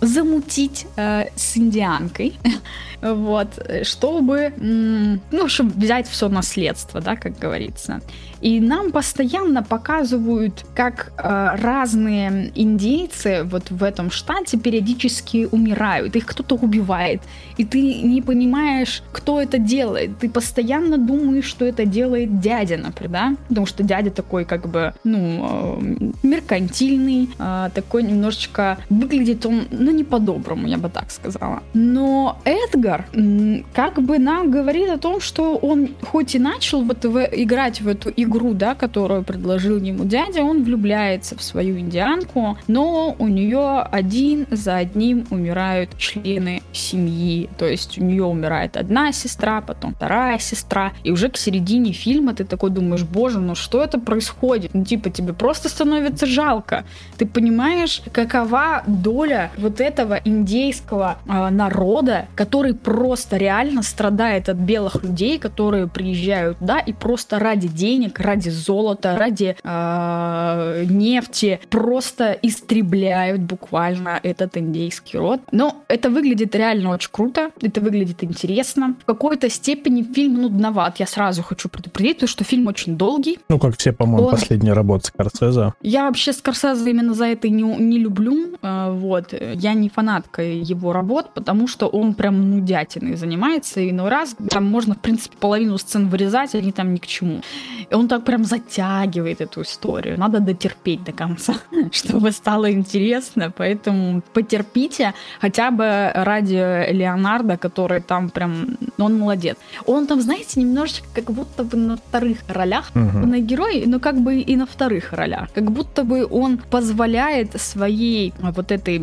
замутить э, с индианкой (laughs) вот, чтобы, ну, чтобы взять все наследство, да, как говорится. И нам постоянно показывают, как э, разные индейцы вот в этом штате периодически умирают, их кто-то убивает, и ты не понимаешь, кто это делает. Ты постоянно думаешь, что это делает дядя, например, да, потому что дядя такой как бы, ну, э, меркантильный, э, такой немножечко выглядит он, ну, не по-доброму, я бы так сказала. Но Эдгар как бы нам говорит о том, что он хоть и начал вот в, играть в эту игру, игру, да, которую предложил ему дядя, он влюбляется в свою индианку, но у нее один за одним умирают члены семьи. То есть у нее умирает одна сестра, потом вторая сестра. И уже к середине фильма ты такой думаешь, боже, ну что это происходит? Ну типа тебе просто становится жалко. Ты понимаешь, какова доля вот этого индейского э, народа, который просто реально страдает от белых людей, которые приезжают, да, и просто ради денег, ради золота, ради э, нефти просто истребляют буквально этот индейский род. Но это выглядит реально очень круто, это выглядит интересно. В какой-то степени фильм нудноват. Я сразу хочу предупредить, потому что фильм очень долгий. Ну, как все, по-моему, Он... последняя работа Скорсезе. Я вообще Скорсезе именно за это не, не люблю. Э, вот. Я не фанатка его работ, потому что он прям нудятиной занимается, и иной раз там можно, в принципе, половину сцен вырезать, они там ни к чему. И он так прям затягивает эту историю. Надо дотерпеть до конца, (laughs) чтобы стало интересно. Поэтому потерпите хотя бы ради Леонардо, который там прям... Ну, он молодец. Он там, знаете, немножечко как будто бы на вторых ролях. Угу. На герой, но как бы и на вторых ролях. Как будто бы он позволяет своей вот этой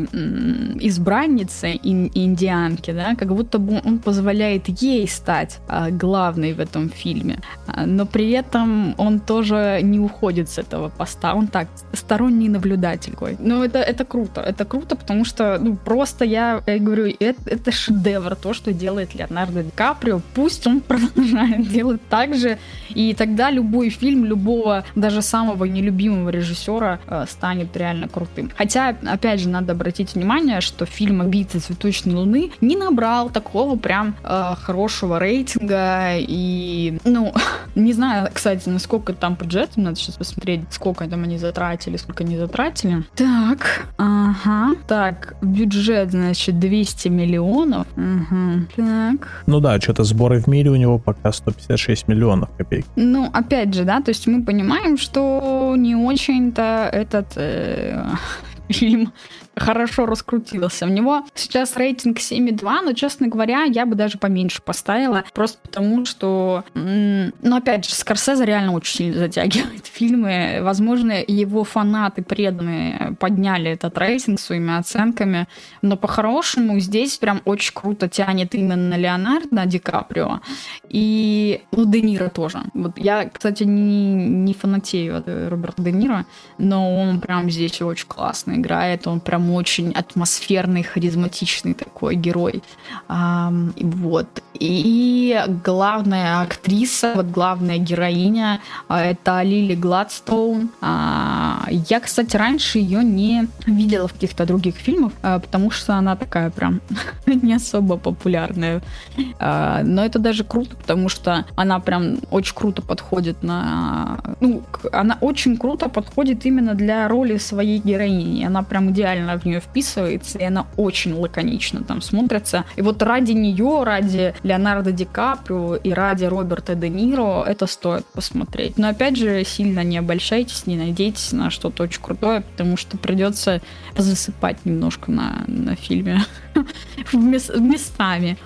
избраннице индианке, да, как будто бы он позволяет ей стать а, главной в этом фильме. А, но при этом он тоже не уходит с этого поста. Он так, сторонний наблюдатель. Но это, это круто. Это круто, потому что, ну, просто я, я говорю, это, это шедевр, то, что делает Леонардо Ди Каприо. Пусть он (laughs) продолжает делать так же, и тогда любой фильм, любого, даже самого нелюбимого режиссера э, станет реально крутым. Хотя, опять же, надо обратить внимание, что фильм «Убийцы цветочной луны» не набрал такого прям э, хорошего рейтинга, и, ну, (laughs) не знаю, кстати, насколько там бюджет, надо сейчас посмотреть, сколько там они затратили, сколько они затратили. Так, ага, так, бюджет, значит, 200 миллионов. Угу. Так. Ну да, что-то сборы в мире у него пока 156 миллионов копеек. Ну, опять же, да, то есть мы понимаем, что не очень-то этот э, (laughs) фильм хорошо раскрутился. У него сейчас рейтинг 7,2, но, честно говоря, я бы даже поменьше поставила, просто потому что, ну, опять же, Скорсезе реально очень сильно затягивает (laughs) фильмы. Возможно, его фанаты преданные подняли этот рейтинг своими оценками, но по-хорошему здесь прям очень круто тянет именно Леонардо Ди Каприо и, ну, Де Ниро тоже. Вот я, кстати, не, не фанатею от Роберта Де Ниро, но он прям здесь очень классно играет, он прям очень атмосферный, харизматичный такой герой. А, вот. И главная актриса, вот главная героиня, а, это Лили Гладстоун. А, я, кстати, раньше ее не видела в каких-то других фильмах, а, потому что она такая прям (laughs) не особо популярная. А, но это даже круто, потому что она прям очень круто подходит на... Ну, она очень круто подходит именно для роли своей героини. Она прям идеально в нее вписывается, и она очень лаконично там смотрится. И вот ради нее, ради Леонардо Ди Каприо и ради Роберта Де Ниро это стоит посмотреть. Но опять же, сильно не обольщайтесь, не надейтесь на что-то очень крутое, потому что придется засыпать немножко на, на фильме (laughs) местами.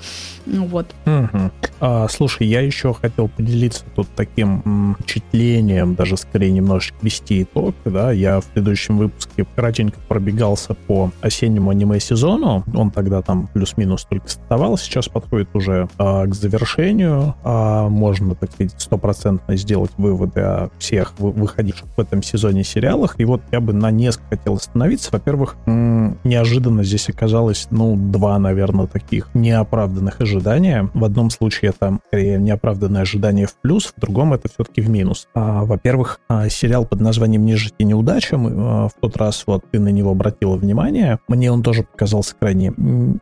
Ну вот. Угу. А, слушай, я еще хотел поделиться тут таким м, впечатлением, даже скорее немножечко вести итог. Да? Я в предыдущем выпуске кратенько пробегался по осеннему аниме-сезону. Он тогда там плюс-минус только стартовал, сейчас подходит уже а, к завершению. А, можно, так сказать, стопроцентно сделать выводы о всех выходивших в этом сезоне сериалах. И вот я бы на несколько хотел остановиться. Во-первых, неожиданно здесь оказалось, ну, два, наверное, таких неоправданных ожидания. В одном случае это скорее неоправданное ожидание в плюс, в другом это все-таки в минус. А, во-первых, а, сериал под названием «Нежить и неудача», мы, а, в тот раз вот ты на него обратила внимание, мне он тоже показался крайне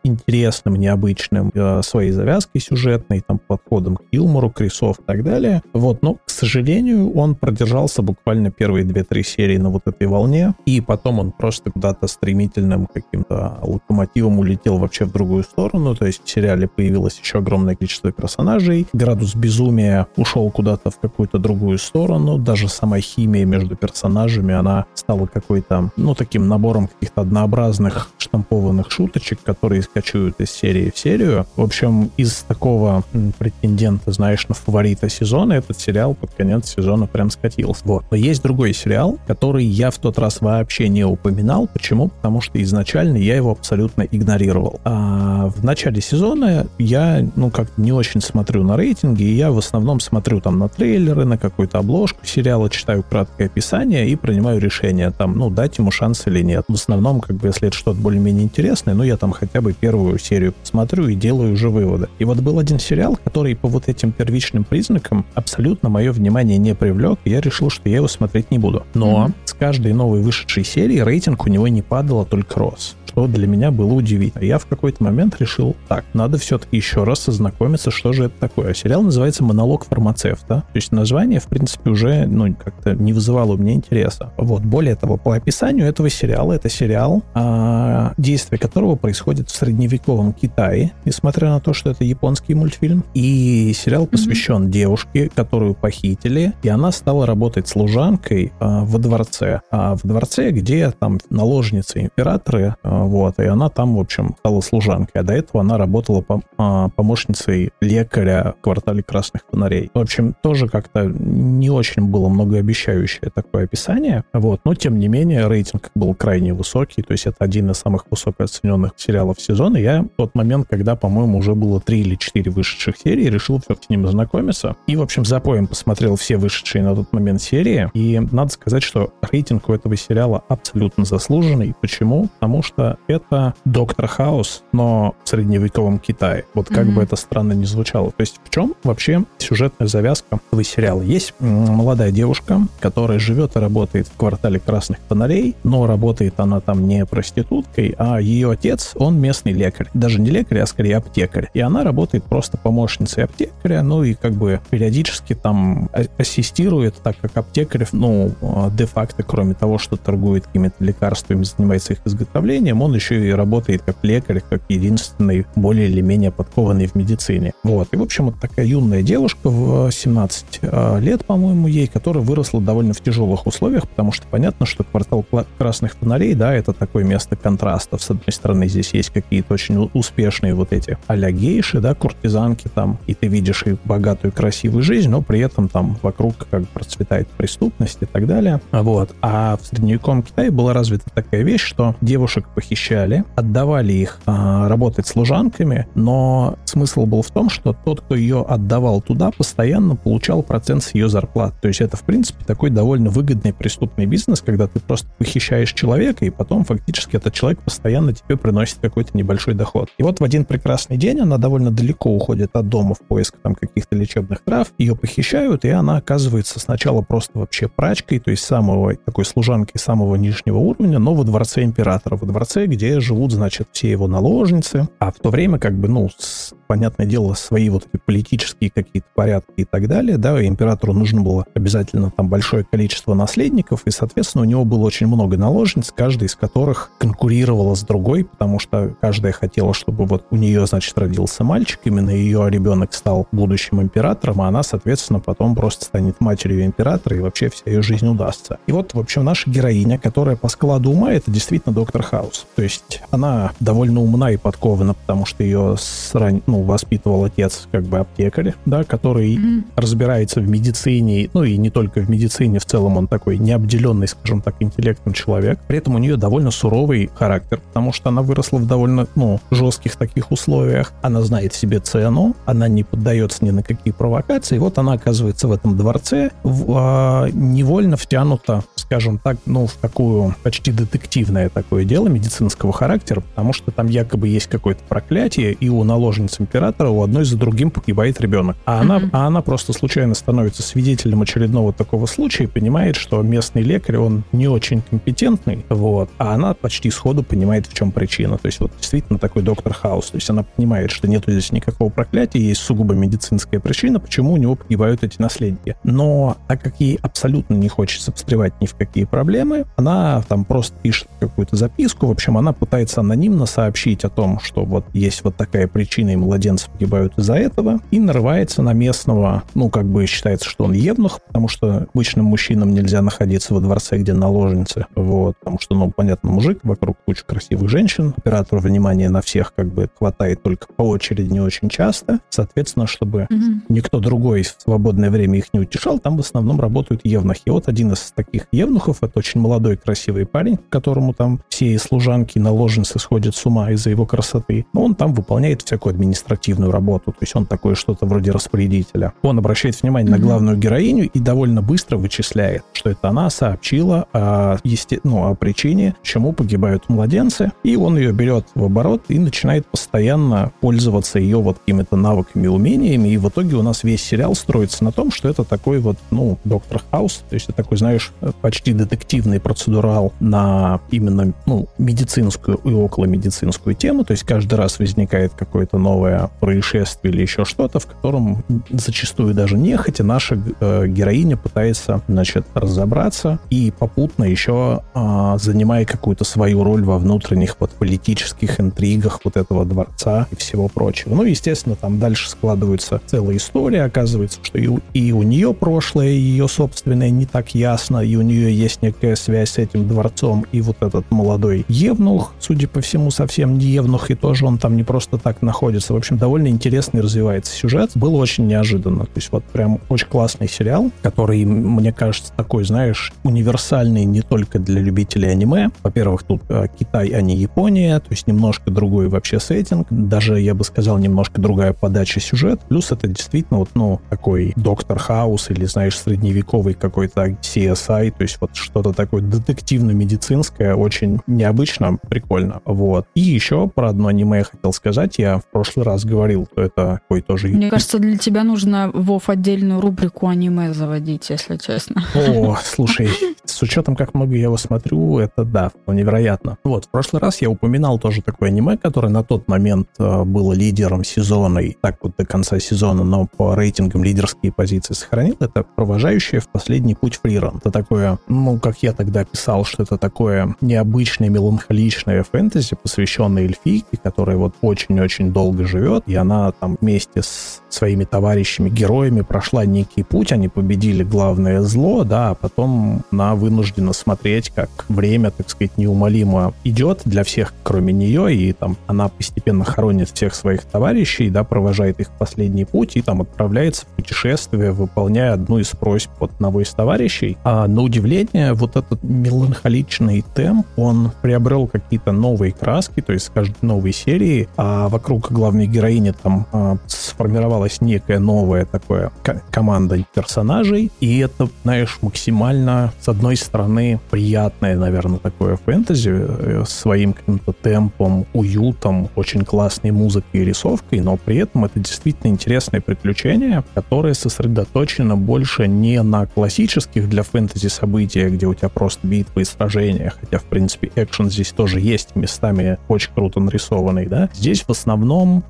интересным, необычным а, своей завязкой сюжетной, там, подходом к юмору, к рисов и так далее. Вот, но, к сожалению, он продержался буквально первые две-три серии на вот этой волне, и потом он просто куда-то стремительным каким-то локомотивом улетел вообще в другую сторону, то есть в сериале появилось еще огромное количество персонажей, градус безумия ушел куда-то в какую-то другую сторону, даже сама химия между персонажами, она стала какой-то, ну, таким набором каких-то однообразных штампованных шуточек, которые скачивают из серии в серию. В общем, из такого претендента, знаешь, на фаворита сезона этот сериал под конец сезона прям скатился. Вот. Но есть другой сериал, который я в тот раз вообще не упоминал. Почему? Потому что изначально я его абсолютно игнорировал. А в начале сезона я, ну, как не очень смотрю на рейтинги, и я в основном смотрю там на трейлеры, на какую-то обложку сериала, читаю краткое описание и принимаю решение, там, ну, дать ему шанс или нет. В основном, как бы, если это что-то более-менее интересное, ну, я там хотя бы первую серию посмотрю и делаю уже выводы. И вот был один сериал, который по вот этим первичным признакам абсолютно мое внимание не привлек, и я решил, что я его смотреть не буду. Но mm-hmm. с каждой новой вышедшей серии рейтинг у него не падал, а только рос что для меня было удивительно. Я в какой-то момент решил, так, надо все-таки еще раз ознакомиться, что же это такое. Сериал называется «Монолог фармацевта». То есть название, в принципе, уже ну, как-то не вызывало у меня интереса. Вот, более того, по описанию этого сериала, это сериал, а, действие которого происходит в средневековом Китае, несмотря на то, что это японский мультфильм. И сериал посвящен mm-hmm. девушке, которую похитили, и она стала работать служанкой а, во дворце. А в дворце, где там наложницы императоры а, вот, и она там, в общем, стала служанкой, а до этого она работала а, помощницей лекаря в квартале Красных Фонарей. В общем, тоже как-то не очень было многообещающее такое описание, вот, но тем не менее рейтинг был крайне высокий, то есть это один из самых высокооцененных сериалов сезона. Я в тот момент, когда, по-моему, уже было три или четыре вышедших серии, решил все-таки с ним ознакомиться. И, в общем, запоем посмотрел все вышедшие на тот момент серии, и надо сказать, что рейтинг у этого сериала абсолютно заслуженный. Почему? Потому что это Доктор Хаус, но в средневековом Китае. Вот как mm-hmm. бы это странно не звучало. То есть в чем вообще сюжетная завязка этого сериала? Есть молодая девушка, которая живет и работает в квартале Красных Фонарей, но работает она там не проституткой, а ее отец, он местный лекарь. Даже не лекарь, а скорее аптекарь. И она работает просто помощницей аптекаря, ну и как бы периодически там ассистирует, так как аптекарь, ну, де-факто, кроме того, что торгует какими-то лекарствами, занимается их изготовлением, он еще и работает как лекарь, как единственный более или менее подкованный в медицине. Вот. И, в общем, вот такая юная девушка в 17 а, лет, по-моему, ей, которая выросла довольно в тяжелых условиях, потому что понятно, что квартал красных фонарей, да, это такое место контрастов. С одной стороны, здесь есть какие-то очень успешные вот эти а гейши, да, куртизанки там, и ты видишь их богатую, красивую жизнь, но при этом там вокруг как процветает преступность и так далее. Вот. А в средневековом Китае была развита такая вещь, что девушек похищали, отдавали их а, работать служанками, но смысл был в том, что тот, кто ее отдавал туда, постоянно получал процент с ее зарплат. То есть это, в принципе, такой довольно выгодный преступный бизнес, когда ты просто похищаешь человека, и потом фактически этот человек постоянно тебе приносит какой-то небольшой доход. И вот в один прекрасный день она довольно далеко уходит от дома в поиск там каких-то лечебных трав, ее похищают, и она оказывается сначала просто вообще прачкой, то есть самого такой служанкой самого нижнего уровня, но во дворце императора, во дворце, где живут, значит, все его наложницы, а в то время как бы, ну, с понятное дело, свои вот эти политические какие-то порядки и так далее, да, императору нужно было обязательно там большое количество наследников, и, соответственно, у него было очень много наложниц, каждая из которых конкурировала с другой, потому что каждая хотела, чтобы вот у нее, значит, родился мальчик, именно ее ребенок стал будущим императором, а она, соответственно, потом просто станет матерью императора, и вообще вся ее жизнь удастся. И вот, в общем, наша героиня, которая по складу ума, это действительно доктор Хаус. То есть она довольно умна и подкована, потому что ее срань, ну, воспитывал отец как бы аптекарь, да, который mm-hmm. разбирается в медицине, ну и не только в медицине, в целом он такой необделенный, скажем так, интеллектом человек. При этом у нее довольно суровый характер, потому что она выросла в довольно, ну, жестких таких условиях. Она знает себе цену, она не поддается ни на какие провокации. Вот она оказывается в этом дворце, в, а, невольно втянута, скажем так, ну, в такую почти детективное такое дело медицинского характера, потому что там якобы есть какое-то проклятие, и у наложницы императора у одной за другим погибает ребенок. А она, mm-hmm. а она просто случайно становится свидетелем очередного такого случая и понимает, что местный лекарь, он не очень компетентный, вот, а она почти сходу понимает, в чем причина. То есть вот действительно такой доктор Хаус. То есть она понимает, что нету здесь никакого проклятия, есть сугубо медицинская причина, почему у него погибают эти наследники. Но так как ей абсолютно не хочется встревать ни в какие проблемы, она там просто пишет какую-то записку, в общем, она пытается анонимно сообщить о том, что вот есть вот такая причина, и младенцы погибают из-за этого, и нарывается на местного, ну, как бы считается, что он евнух, потому что обычным мужчинам нельзя находиться во дворце, где наложницы, вот, потому что, ну, понятно, мужик, вокруг куча красивых женщин, оператору внимания на всех как бы хватает только по очереди не очень часто, соответственно, чтобы mm-hmm. никто другой в свободное время их не утешал, там в основном работают евнухи. И вот один из таких евнухов, это очень молодой красивый парень, которому там все служанки и наложницы сходят с ума из-за его красоты, но он там выполняет всякую администрацию административную работу, то есть он такой что-то вроде распорядителя. Он обращает внимание mm-hmm. на главную героиню и довольно быстро вычисляет, что это она сообщила о, есте... ну, о причине, почему погибают младенцы, и он ее берет в оборот и начинает постоянно пользоваться ее вот какими-то навыками и умениями, и в итоге у нас весь сериал строится на том, что это такой вот, ну, доктор Хаус, то есть это такой, знаешь, почти детективный процедурал на именно, ну, медицинскую и около медицинскую тему, то есть каждый раз возникает какое-то новое происшествие или еще что-то, в котором зачастую даже нехотя наша э, героиня пытается, значит, разобраться и попутно еще э, занимая какую-то свою роль во внутренних вот политических интригах вот этого дворца и всего прочего. Ну, естественно, там дальше складывается целая история, оказывается, что и у, и у нее прошлое, ее собственное не так ясно, и у нее есть некая связь с этим дворцом, и вот этот молодой Евнух, судя по всему, совсем не Евнух, и тоже он там не просто так находится. В общем, довольно интересный развивается сюжет. Было очень неожиданно. То есть вот прям очень классный сериал, который, мне кажется, такой, знаешь, универсальный не только для любителей аниме. Во-первых, тут э, Китай, а не Япония, то есть немножко другой вообще сеттинг. Даже, я бы сказал, немножко другая подача сюжет. Плюс это действительно вот, ну, такой Доктор Хаус или, знаешь, средневековый какой-то CSI, то есть вот что-то такое детективно-медицинское, очень необычно, прикольно. Вот. И еще про одно аниме я хотел сказать. Я в прошлый раз раз говорил, то это такой тоже... Мне кажется, для тебя нужно, Вов, отдельную рубрику аниме заводить, если честно. О, слушай, с учетом, как много я его смотрю, это да, невероятно. Вот, в прошлый раз я упоминал тоже такое аниме, которое на тот момент э, было лидером сезона, и так вот до конца сезона, но по рейтингам лидерские позиции сохранил. Это «Провожающее в последний путь Фриран». Это такое, ну, как я тогда писал, что это такое необычное, меланхоличное фэнтези, посвященное эльфийке, которая вот очень-очень долго живет, вперед, и она там вместе с своими товарищами, героями прошла некий путь, они победили главное зло, да, а потом она вынуждена смотреть, как время, так сказать, неумолимо идет для всех, кроме нее, и там она постепенно хоронит всех своих товарищей, да, провожает их последний путь и там отправляется в путешествие, выполняя одну из просьб одного из товарищей. А на удивление, вот этот меланхоличный темп, он приобрел какие-то новые краски, то есть с каждой новой серии, а вокруг главной героини там а, сформировалась некая новая такая команда персонажей, и это, знаешь, максимально, с одной стороны, приятное, наверное, такое фэнтези, э, своим каким-то темпом, уютом, очень классной музыкой и рисовкой, но при этом это действительно интересное приключение, которое сосредоточено больше не на классических для фэнтези событиях, где у тебя просто битвы и сражения, хотя, в принципе, экшен здесь тоже есть, местами очень круто нарисованный, да. Здесь в основном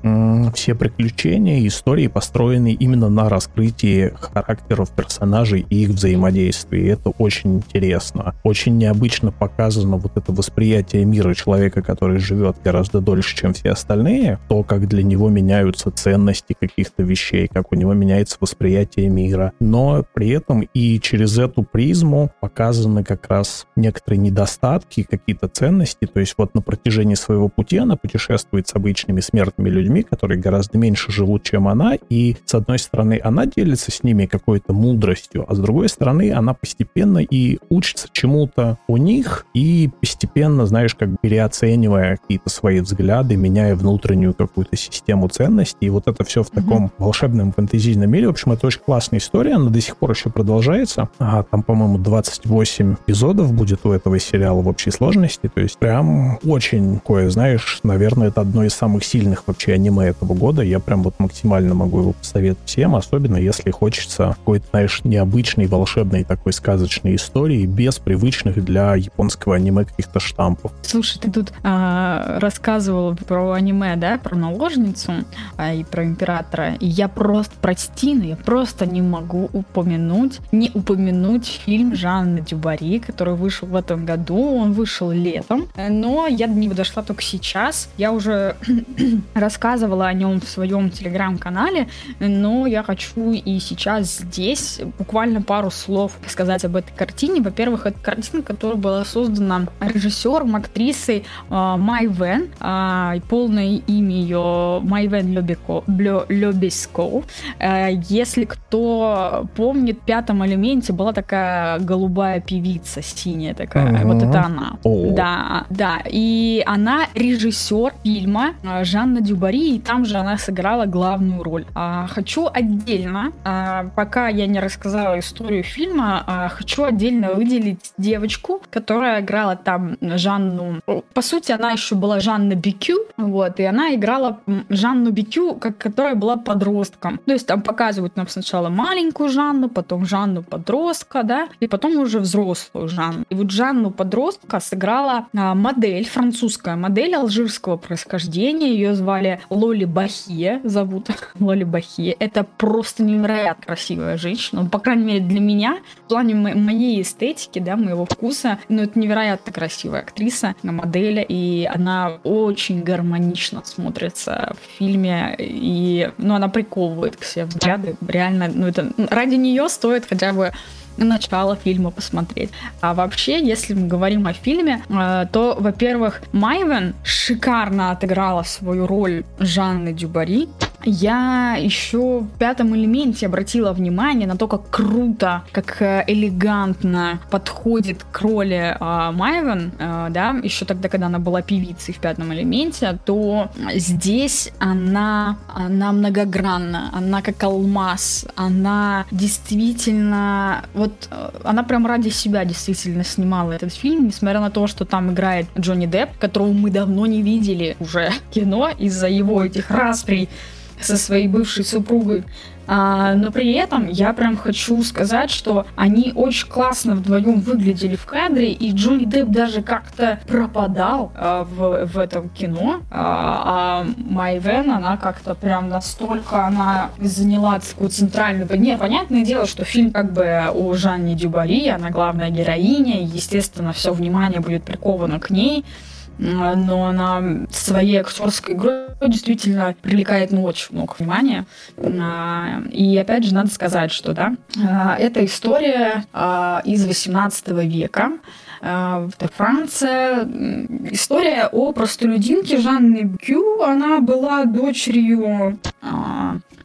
все приключения и истории построены именно на раскрытии характеров персонажей и их взаимодействии. Это очень интересно. Очень необычно показано вот это восприятие мира человека, который живет гораздо дольше, чем все остальные, то, как для него меняются ценности каких-то вещей, как у него меняется восприятие мира. Но при этом и через эту призму показаны как раз некоторые недостатки, какие-то ценности. То есть вот на протяжении своего пути она путешествует с обычными смертными людьми, которые гораздо меньше живут, чем она. И с одной стороны, она делится с ними какой-то мудростью, а с другой стороны, она постепенно и учится чему-то у них и постепенно, знаешь, как переоценивая какие-то свои взгляды, меняя внутреннюю какую-то систему ценностей. И вот это все в таком mm-hmm. волшебном фэнтезийном мире. В общем, это очень классная история, она до сих пор еще продолжается. А, там, по-моему, 28 эпизодов будет у этого сериала в общей сложности. То есть прям очень такое, знаешь, наверное, это одно из самых сильных вообще аниме этого года. Я прям вот максимально могу его посоветовать всем, особенно если хочется какой-то, знаешь, необычной, волшебной такой сказочной истории без привычных для японского аниме каких-то штампов. Слушай, ты тут а, рассказывал про аниме, да, про наложницу а, и про императора. И я просто, прости, но я просто не могу упомянуть, не упомянуть фильм Жанны Дюбари, который вышел в этом году. Он вышел летом, но я до него дошла только сейчас. Я уже (clears throat) рассказывала о нем в своем телеграм-канале, но я хочу и сейчас здесь буквально пару слов сказать об этой картине. Во-первых, это картина, которая была создана режиссером, актрисой э, Май Вен. Э, полное имя ее Май Вен Лебеско. Э, если кто помнит, в пятом элементе была такая голубая певица, синяя такая. Uh-huh. Вот это она. Oh. Да, да. И она режиссер фильма э, Жанна Дюбари, и там же она сыграла главную роль. А, хочу отдельно, а, пока я не рассказала историю фильма, а, хочу отдельно выделить девочку, которая играла там Жанну. По сути, она еще была Жанна Бикю, вот, и она играла Жанну Бикю, как, которая была подростком. То есть там показывают нам сначала маленькую Жанну, потом Жанну подростка, да, и потом уже взрослую Жанну. И вот Жанну подростка сыграла а, модель, французская модель алжирского происхождения, ее звали Лоли Бахия, зовут. (laughs) Лоли Бахия. Это просто невероятно красивая женщина, ну, по крайней мере для меня, в плане моей эстетики, да, моего вкуса, ну это невероятно красивая актриса, модель, и она очень гармонично смотрится в фильме, и, ну, она приковывает к себе взгляды, реально, ну, это ради нее стоит хотя бы начало фильма посмотреть. А вообще, если мы говорим о фильме, э, то, во-первых, Майвен шикарно отыграла свою роль Жанны Дюбари. Я еще в пятом элементе обратила внимание на то, как круто, как э, элегантно подходит к роли э, Майвен, э, да, еще тогда, когда она была певицей в пятом элементе, то здесь она, она многогранна, она как алмаз, она действительно, вот э, она прям ради себя действительно снимала этот фильм, несмотря на то, что там играет Джонни Депп, которого мы давно не видели уже (laughs) кино из-за его этих расприй со своей бывшей супругой. А, но при этом я прям хочу сказать, что они очень классно вдвоем выглядели в кадре, и Джонни Депп даже как-то пропадал а, в, в этом кино, а, а Майвен, она как-то прям настолько, она заняла такую центральную... Не, понятное дело, что фильм как бы у Жанни Дюбари, она главная героиня, и, естественно, все внимание будет приковано к ней, но она своей актерской игрой действительно привлекает ну, очень много внимания. А, и опять же, надо сказать, что да, а, эта история из 18 века. Это Франция. История о простолюдинке Жанны Бюкю. Она была дочерью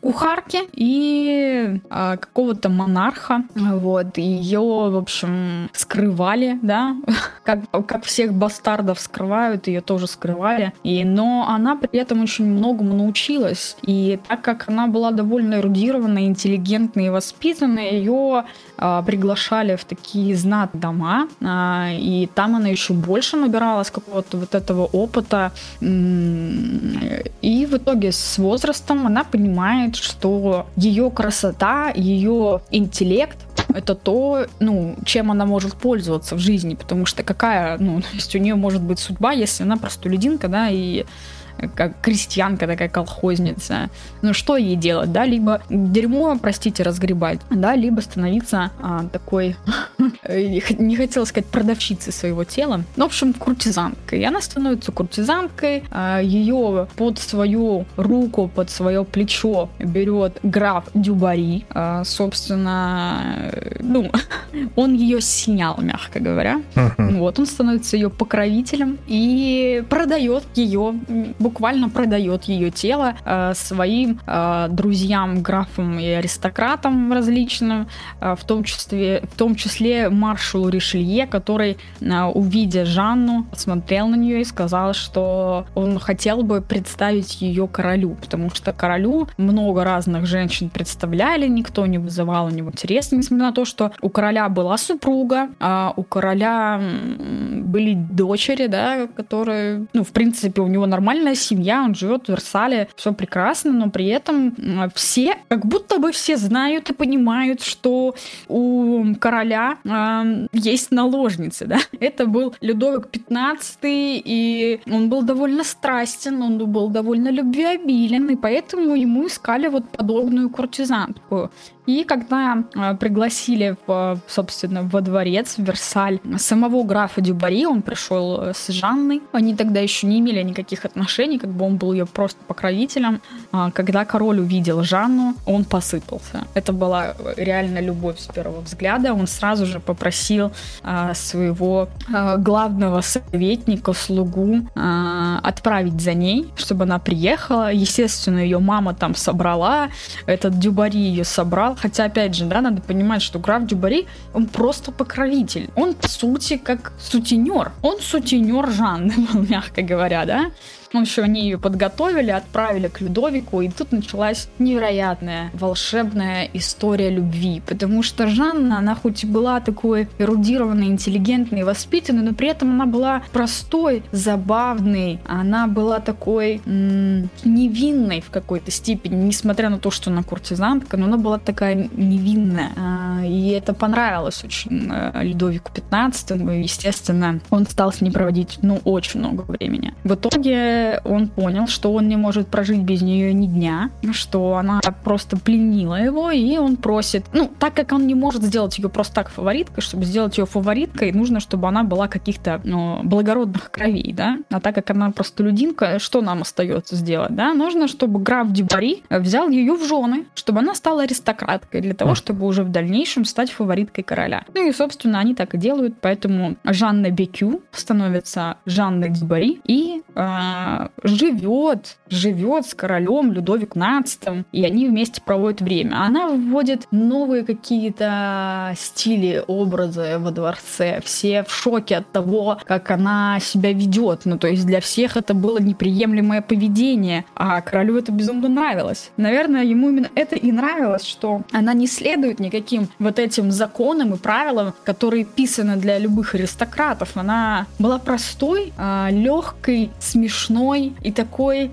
кухарки и а, какого-то монарха. Вот. Ее, в общем, скрывали, да, (laughs) как, как всех бастардов скрывают, ее тоже скрывали. И, но она при этом очень многому научилась. И так как она была довольно эрудированная, интеллигентная и воспитанная, ее а, приглашали в такие знат дома, а, и там она еще больше набиралась какого-то вот этого опыта. И в итоге с возрастом она понимает, что ее красота, ее интеллект это то, ну, чем она может пользоваться в жизни, потому что какая, ну, (laughs) то есть у нее может быть судьба, если она простолюдинка, да, и как крестьянка такая колхозница. Ну что ей делать, да? Либо дерьмо, простите, разгребать, да, либо становиться а, такой, (laughs) не хотела сказать продавщицей своего тела, ну, в общем, куртизанкой. И она становится куртизанкой, а, ее под свою руку, под свое плечо берет граф Дюбари, а, собственно, ну, (laughs) он ее снял, мягко говоря. Вот, он становится ее покровителем и продает ее буквально продает ее тело э, своим э, друзьям, графам и аристократам различным, э, в, том числе, в том числе маршалу Ришелье, который, э, увидя Жанну, посмотрел на нее и сказал, что он хотел бы представить ее королю, потому что королю много разных женщин представляли, никто не вызывал у него интерес, несмотря на то, что у короля была супруга, а у короля были дочери, да, которые, ну, в принципе, у него нормальная семья, он живет в Версале, все прекрасно, но при этом все, как будто бы все знают и понимают, что у короля э, есть наложницы, да. (laughs) Это был Людовик XV, и он был довольно страстен, он был довольно любвеобилен, и поэтому ему искали вот подобную куртизанку. И когда э, пригласили, собственно, во дворец, в Версаль, самого графа Дюбари, он пришел э, с Жанной. Они тогда еще не имели никаких отношений, как бы он был ее просто покровителем. А, когда король увидел Жанну, он посыпался. Это была реально любовь с первого взгляда. Он сразу же попросил а, своего а, главного советника, слугу, отправить за ней, чтобы она приехала. Естественно, ее мама там собрала, этот Дюбари ее собрал, Хотя, опять же, да, надо понимать, что граф Дюбари, он просто покровитель. Он, по сути, как сутенер. Он сутенер Жанны был, (laughs) мягко говоря, да. Общем, они ее подготовили, отправили к Людовику, и тут началась невероятная волшебная история любви. Потому что Жанна, она хоть и была такой эрудированной, интеллигентной, воспитанной, но при этом она была простой, забавной, она была такой м- невинной в какой-то степени, несмотря на то, что она куртизанка, но она была такая невинная. А, и это понравилось очень э, Людовику 15 и, естественно, он стал с ней проводить, ну, очень много времени. В итоге он понял, что он не может прожить без нее ни дня, что она просто пленила его, и он просит, ну, так как он не может сделать ее просто так фавориткой, чтобы сделать ее фавориткой, нужно, чтобы она была каких-то ну, благородных кровей, да, а так как она просто людинка, что нам остается сделать, да, нужно, чтобы граф Дюбари взял ее в жены, чтобы она стала аристократкой, для того, чтобы уже в дальнейшем стать фавориткой короля. Ну и, собственно, они так и делают, поэтому Жанна Бекю становится Жанной Дюбари, и э, живет, живет с королем Людовик XV, и они вместе проводят время. Она вводит новые какие-то стили, образы во дворце. Все в шоке от того, как она себя ведет. Ну, то есть для всех это было неприемлемое поведение, а королю это безумно нравилось. Наверное, ему именно это и нравилось, что она не следует никаким вот этим законам и правилам, которые писаны для любых аристократов. Она была простой, а, легкой, смешной, смешной и такой,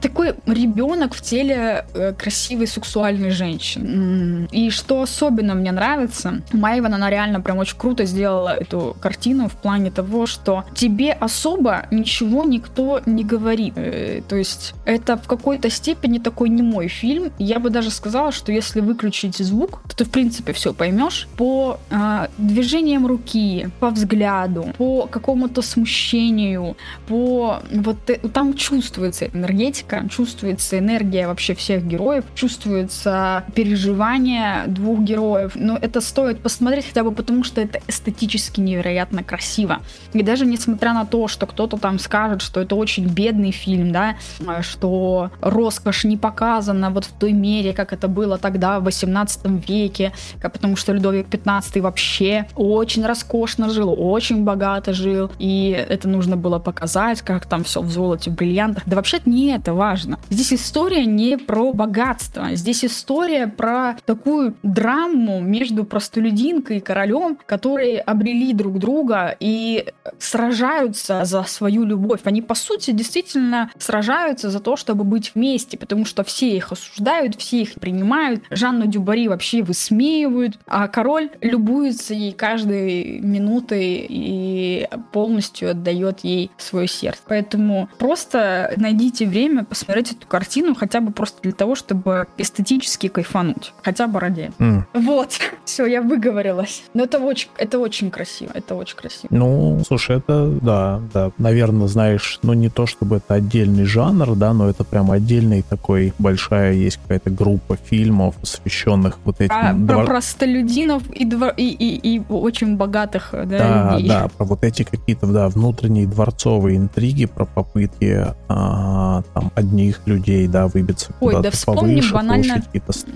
такой ребенок в теле э, красивой сексуальной женщины. И что особенно мне нравится, Майван, она реально прям очень круто сделала эту картину в плане того, что тебе особо ничего никто не говорит. Э, то есть это в какой-то степени такой не мой фильм. Я бы даже сказала, что если выключить звук, то ты в принципе все поймешь по э, движениям руки, по взгляду, по какому-то смущению, по вот там чувствуется энергетика, чувствуется энергия вообще всех героев, чувствуется переживание двух героев. Но это стоит посмотреть хотя бы потому, что это эстетически невероятно красиво. И даже несмотря на то, что кто-то там скажет, что это очень бедный фильм, да, что роскошь не показана вот в той мере, как это было тогда, в 18 веке, потому что Людовик 15 вообще очень роскошно жил, очень богато жил, и это нужно было показать, как там все золоте, бриллиантах. Да вообще не это важно. Здесь история не про богатство, здесь история про такую драму между простолюдинкой и королем, которые обрели друг друга и сражаются за свою любовь. Они, по сути, действительно сражаются за то, чтобы быть вместе, потому что все их осуждают, все их принимают. Жанну Дюбари вообще высмеивают, а король любуется ей каждой минутой и полностью отдает ей свое сердце. Поэтому просто найдите время посмотреть эту картину хотя бы просто для того, чтобы эстетически кайфануть. Хотя бы ради mm. Вот. (laughs) Все, я выговорилась. Но это очень, это очень красиво. Это очень красиво. Ну, слушай, это да, да. Наверное, знаешь, ну не то чтобы это отдельный жанр, да, но это прям отдельный такой большая есть какая-то группа фильмов, посвященных вот этим. А, двор... Про простолюдинов и, двор... и, и, и очень богатых да, да, людей. Да, про вот эти какие-то да, внутренние дворцовые интриги, про попытки а, там одних людей, да, выбиться Ой, куда-то да вспомним повыше, банально,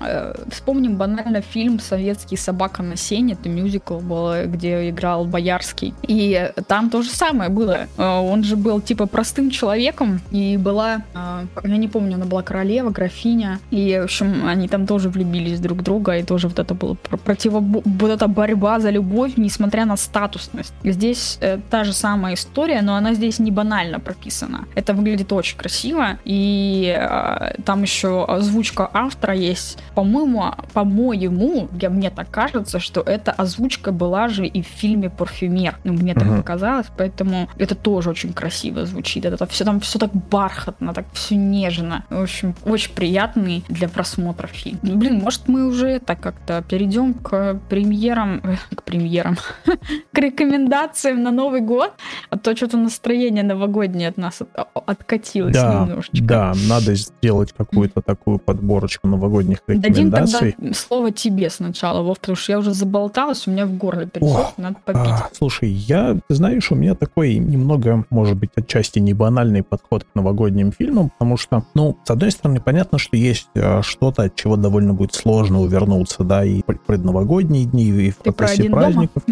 э, вспомним банально фильм «Советский собака на сене», это мюзикл был, где играл Боярский. И там то же самое было. Э, он же был типа простым человеком, и была, э, я не помню, она была королева, графиня, и, в общем, они там тоже влюбились друг в друга, и тоже вот это было противо... вот эта борьба за любовь, несмотря на статусность. Здесь э, та же самая история, но она здесь не банально прописана. Это выглядит очень красиво, и э, там еще озвучка автора есть. По-моему, по-моему, я, мне так кажется, что эта озвучка была же и в фильме «Парфюмер». Ну, мне так uh-huh. показалось, поэтому это тоже очень красиво звучит. Это все там все так бархатно, так все нежно. В общем, очень приятный для просмотра фильм. Ну, блин, может мы уже так как-то перейдем к премьерам, к премьерам, (laughs) к рекомендациям на Новый год, а то что-то настроение новогоднее от нас от, откатилось да, немножечко. Да, надо сделать какую-то такую подборочку новогодних рекомендаций. Дадим тогда слово тебе сначала, Вов, потому что я уже заболталась, у меня в горле пересох, надо попить. А, слушай, я, ты знаешь, у меня такой немного, может быть, отчасти не банальный подход к новогодним фильмам, потому что, ну, с одной стороны, понятно, что есть а, что-то, от чего довольно будет сложно увернуться, да, и предновогодние дни, и в процессе праздников.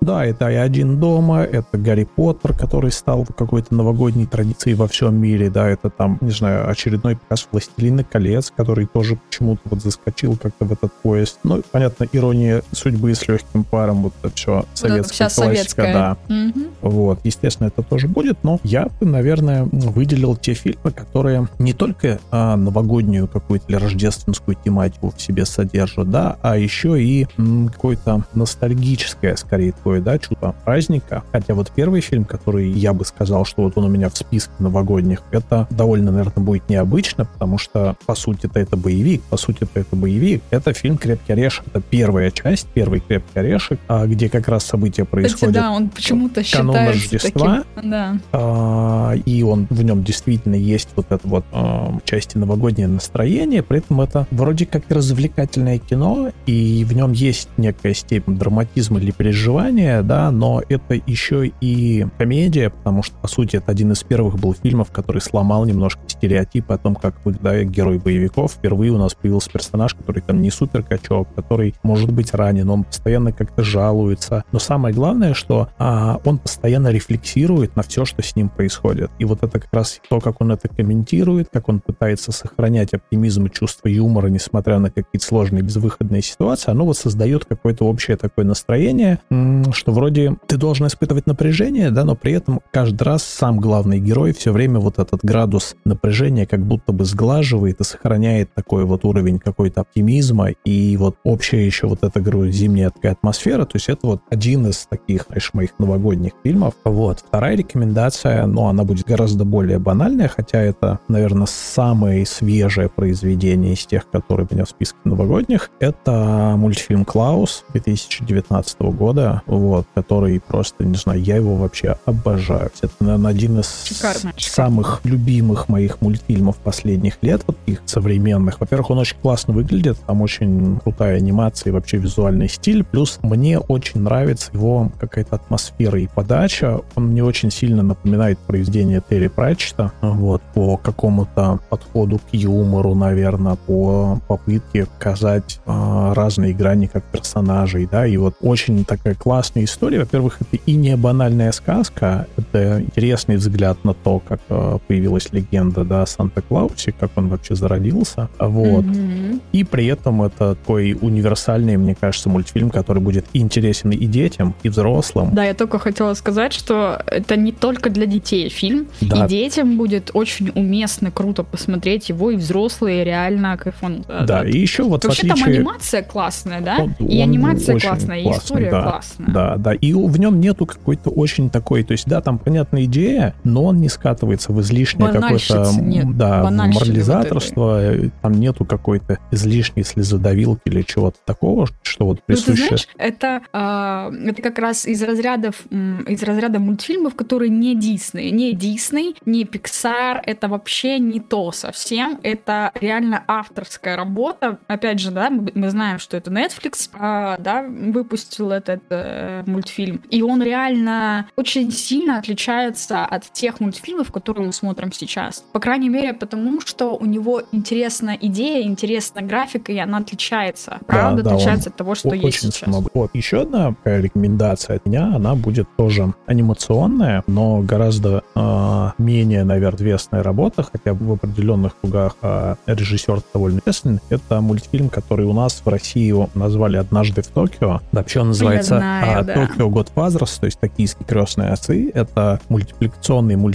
Да, это и «Один дома», это «Гарри Поттер», который стал какой-то новогодней традицией во всем мире, да, это там, не знаю, очередной показ «Властелина колец», который тоже почему-то вот заскочил как-то в этот поезд. Ну, понятно, ирония судьбы с легким паром, вот это все советская вот классика, советская. да. Угу. Вот, естественно, это тоже будет, но я бы, наверное, выделил те фильмы, которые не только а, новогоднюю какую-то или рождественскую тематику в себе содержат, да, а еще и какое-то ностальгическое, скорее, такое, да, чувство праздника. Хотя вот первый фильм, который я бы сказал, что вот он у меня в списке новогодних, это довольно, наверное, будет необычно, потому что, по сути-то, это боевик, по сути-то, это боевик. Это фильм «Крепкий орешек». Это первая часть, первый «Крепкий орешек», а, где как раз события происходят Кстати, да, он почему-то считается Рождества. Таким, да. А, и он в нем действительно есть вот это вот а, части новогоднее настроение, при этом это вроде как развлекательное кино, и в нем есть некая степень драматизма или переживания, да, но это еще и комедия, потому что, по сути, это один из первых был фильмов, который сломал немножко стереотипы о том, как выглядит герой боевиков. Впервые у нас появился персонаж, который там не супер качок, который может быть ранен, он постоянно как-то жалуется. Но самое главное, что а, он постоянно рефлексирует на все, что с ним происходит. И вот это как раз то, как он это комментирует, как он пытается сохранять оптимизм и чувство юмора, несмотря на какие-то сложные безвыходные ситуации, оно вот создает какое-то общее такое настроение, что вроде ты должен испытывать напряжение, да, но при этом каждый раз сам главный герой все время вот этот градус напряжения как будто бы сглаживает и сохраняет такой вот уровень какой-то оптимизма и вот общая еще вот эта, говорю, зимняя такая атмосфера, то есть это вот один из таких, знаешь, моих новогодних фильмов. Вот. Вторая рекомендация, ну, она будет гораздо более банальная, хотя это, наверное, самое свежее произведение из тех, которые у меня в списке новогодних. Это мультфильм «Клаус» 2019 года. вот, который просто, не знаю, я его вообще обожаю. Это, наверное, один из Шикарно. самых любимых моих мультфильмов последних лет, вот их современных. Во-первых, он очень классно выглядит, там очень крутая анимация и вообще визуальный стиль, плюс мне очень нравится его какая-то атмосфера и подача. Он мне очень сильно напоминает произведение Терри Пратчета, вот, по какому-то подходу к юмору, наверное, по попытке показать э, разные грани как персонажей, да, и вот очень такая классная история. Во-первых, это и не банальная сказка, это интересный взгляд на то, как э, появилась легенда, да, о Санта-Клаусе, как он вообще зародился, вот. Mm-hmm. И при этом это такой универсальный, мне кажется, мультфильм, который будет интересен и детям, и взрослым. Да, я только хотела сказать, что это не только для детей фильм, да. и детям будет очень уместно, круто посмотреть его, и взрослые реально кайфанут. Да, и еще вот Вообще отличие... там анимация классная, да? Он, и анимация классная, и история да, классная. Да, да, и в нем нету какой-то очень такой, то есть, да, там понятная идея, но он не скатывается в излишнее какое-то да, морализаторство, вот там нету какой-то излишней слезодавилки или чего-то такого, что вот присуще. Ну, ты знаешь, это, э, это как раз из разрядов, из разряда мультфильмов, которые не Дисней, не Дисней, не Pixar, это вообще не то совсем, это реально авторская работа, опять же, да, мы, мы знаем, что это Netflix, э, да, выпустил этот э, мультфильм, и он реально очень сильно отличается от тех мультфильмов, которые мы смотрим сейчас. По крайней мере, потому что у него интересная идея, интересная графика, и она отличается. Правда, да, отличается от того, что очень есть сейчас. Много. Вот, еще одна рекомендация от меня, она будет тоже анимационная, но гораздо э, менее, наверное, известная работа, хотя в определенных кругах э, режиссер довольно известный. Это мультфильм, который у нас в России назвали «Однажды в Токио». Вообще он называется знаю, а, да. «Токио. Год возраст», то есть «Токийские крестные отцы». Это мультипликационный мультфильм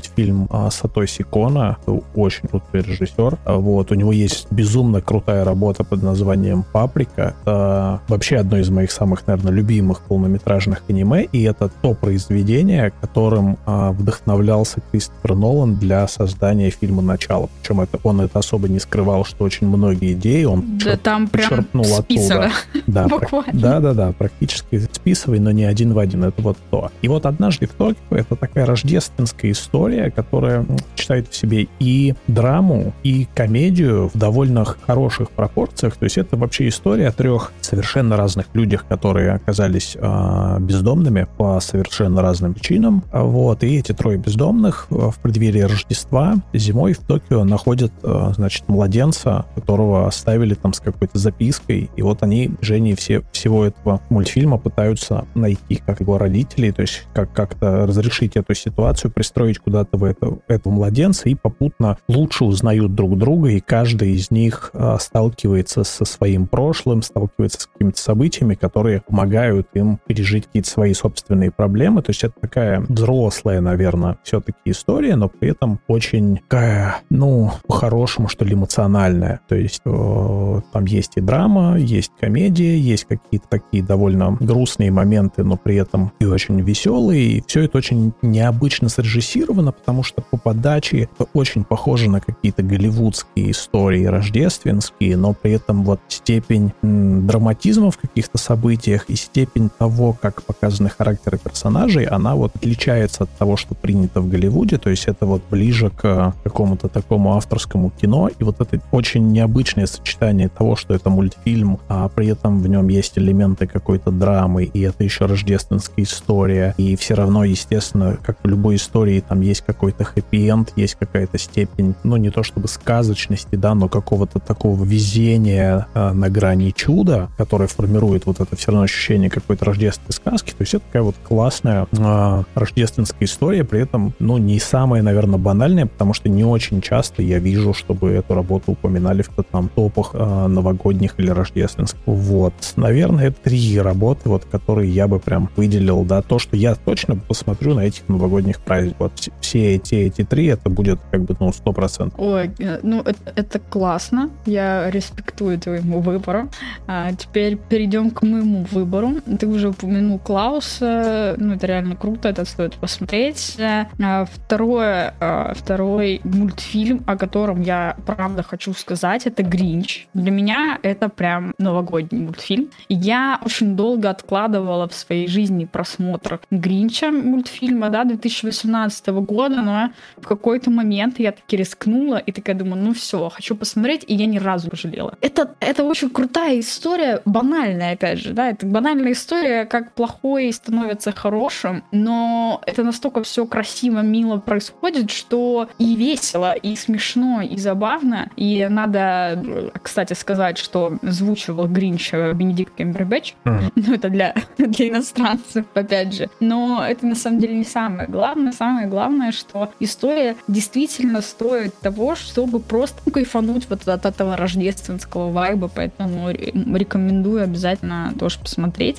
а, Сатоси Кона. Очень крутой режиссер. Вот, у него есть безумно крутая работа под названием «Паприка». Это вообще одно из моих самых, наверное, любимых полнометражных аниме, и это то произведение, которым а, вдохновлялся Кристофер Нолан для создания фильма «Начало». Причем это, он это особо не скрывал, что очень многие идеи он да, там почерпнул прям оттуда. Да, (laughs) да, да, да, практически списывай, но не один в один. Это вот то. И вот однажды в Токио это такая рождественская история, которая читает в себе и драму, и комедию в довольно хороших пропорциях. То есть это вообще история о трех совершенно разных людях, которые оказались э, бездомными по совершенно разным причинам. Вот. И эти трое бездомных в преддверии Рождества зимой в Токио находят, э, значит, младенца, которого оставили там с какой-то запиской. И вот они, Жене, все, всего этого мультфильма пытаются найти как его родителей, то есть как как-то разрешить эту ситуацию, пристроить куда-то в это, этого младенца и попутно лучше узнают друг друга, и каждый из них э, сталкивается со своим прошлым, сталкивается с какими-то событиями, которые помогают им пережить какие-то свои собственные проблемы. То есть это такая взрослая, наверное, все-таки история, но при этом очень такая, ну, по-хорошему, что ли, эмоциональная. То есть э, там есть и драма, есть комедия, есть какие-то такие довольно грустные моменты, но при этом и очень веселые. И все это очень необычно срежиссировано, потому что по подаче это очень похоже на какие-то голливудские истории рождественские, но при этом вот степень драматизма в каких-то событиях и степень того, как показаны характеры персонажей, она вот отличается от того, что принято в Голливуде, то есть это вот ближе к какому-то такому авторскому кино, и вот это очень необычное сочетание того, что это мультфильм, а при этом в нем есть элементы какой-то драмы, и это еще рождественская история, и все равно, естественно, как в любой истории, там есть какой-то хэппи-энд, есть какая-то степень, ну, не то чтобы сказочности, да, но какого-то такого везения э, на грани чуда, которое формирует вот это все равно ощущение какой-то рождественской сказки, то есть это такая вот классная э, рождественская история, при этом, ну, не самая, наверное, банальная, потому что не очень часто я вижу, чтобы эту работу упоминали в там топах э, новогодних или рождественских. Вот, наверное, три работы, вот, которые я бы прям выделил, да, то, что я точно посмотрю на этих новогодних праздниках. Вот все эти, эти три, это будет как бы, ну, сто процентов. Ой, э, ну, это, классно, я респектую твоему выбору. А теперь перейдем к моему выбору. Ты уже упомянул Клауса, ну, это реально круто, это стоит посмотреть. А второе, а, второй мультфильм, о котором я правда хочу сказать, это Гринч. Для меня это прям новогодний мультфильм. Я очень долго откладывала в своей жизни просмотр Гринча мультфильма, да, 2018 года, но в какой-то момент я таки рискнула и такая думаю, ну все, хочу посмотреть, и я ни разу пожалела. Это, это очень крутая история, банальная, опять же, да, это банальная история, как плохое становится хорошим, но это настолько все красиво, мило происходит, что и весело, и смешно, и забавно, и надо, кстати, сказать, что звучивал Гринча Бенедикт Кембербэтч, mm-hmm. ну это для, (laughs) для иностранцев, опять же, но это на самом деле не самое главное, самое главное, что история действительно стоит того, чтобы просто кайфануть вот от этого рождественского вайба, поэтому рекомендую обязательно тоже посмотреть.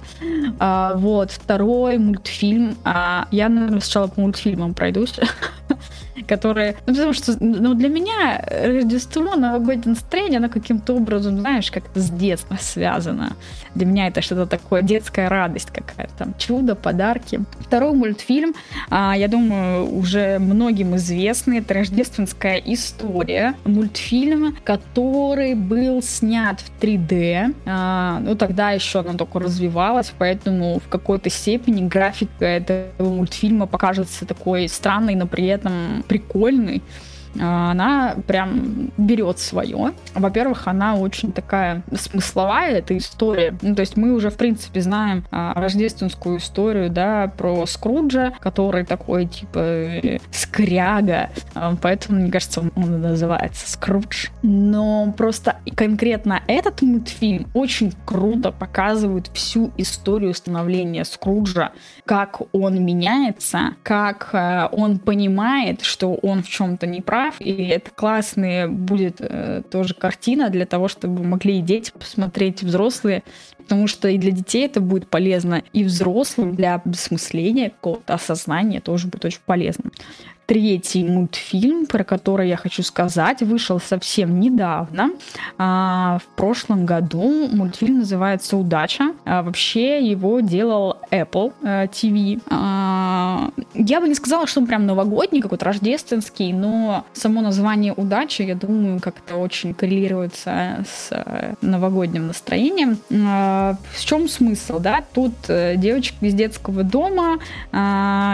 А, вот, второй мультфильм. А, я, наверное, сначала по мультфильмам пройдусь. (laughs) которые... Ну, потому что ну, для меня Рождество, новогоднее настроение, оно каким-то образом, знаешь, как-то с детства связано. Для меня это что-то такое, детская радость какая-то, чудо, подарки. Второй мультфильм, а, я думаю, уже многим известный, это «Рождественская история». Мультфильм, который был снят в 3D. А, ну, тогда еще оно только развивалось, поэтому в какой-то степени графика этого мультфильма покажется такой странной, но при этом прикольный. А, она прям берет свое. Во-первых, она очень такая смысловая, эта история. Ну, то есть мы уже, в принципе, знаем а, рождественскую историю, да, про Скруджа, который такой, типа, скряга. А, поэтому, мне кажется, он, он называется Скрудж. Но просто конкретно этот мультфильм очень круто показывает всю историю становления Скруджа, как он меняется, как э, он понимает, что он в чем-то не прав, и это классная будет э, тоже картина для того, чтобы могли и дети посмотреть, взрослые, потому что и для детей это будет полезно, и взрослым для осмысления, какого-то осознания тоже будет очень полезно третий мультфильм, про который я хочу сказать, вышел совсем недавно. А, в прошлом году мультфильм называется «Удача». А, вообще его делал Apple TV. Э, а, я бы не сказала, что он прям новогодний, какой-то рождественский, но само название «Удача», я думаю, как-то очень коррелируется с э, новогодним настроением. В чем смысл, да? Тут э, девочка из детского дома,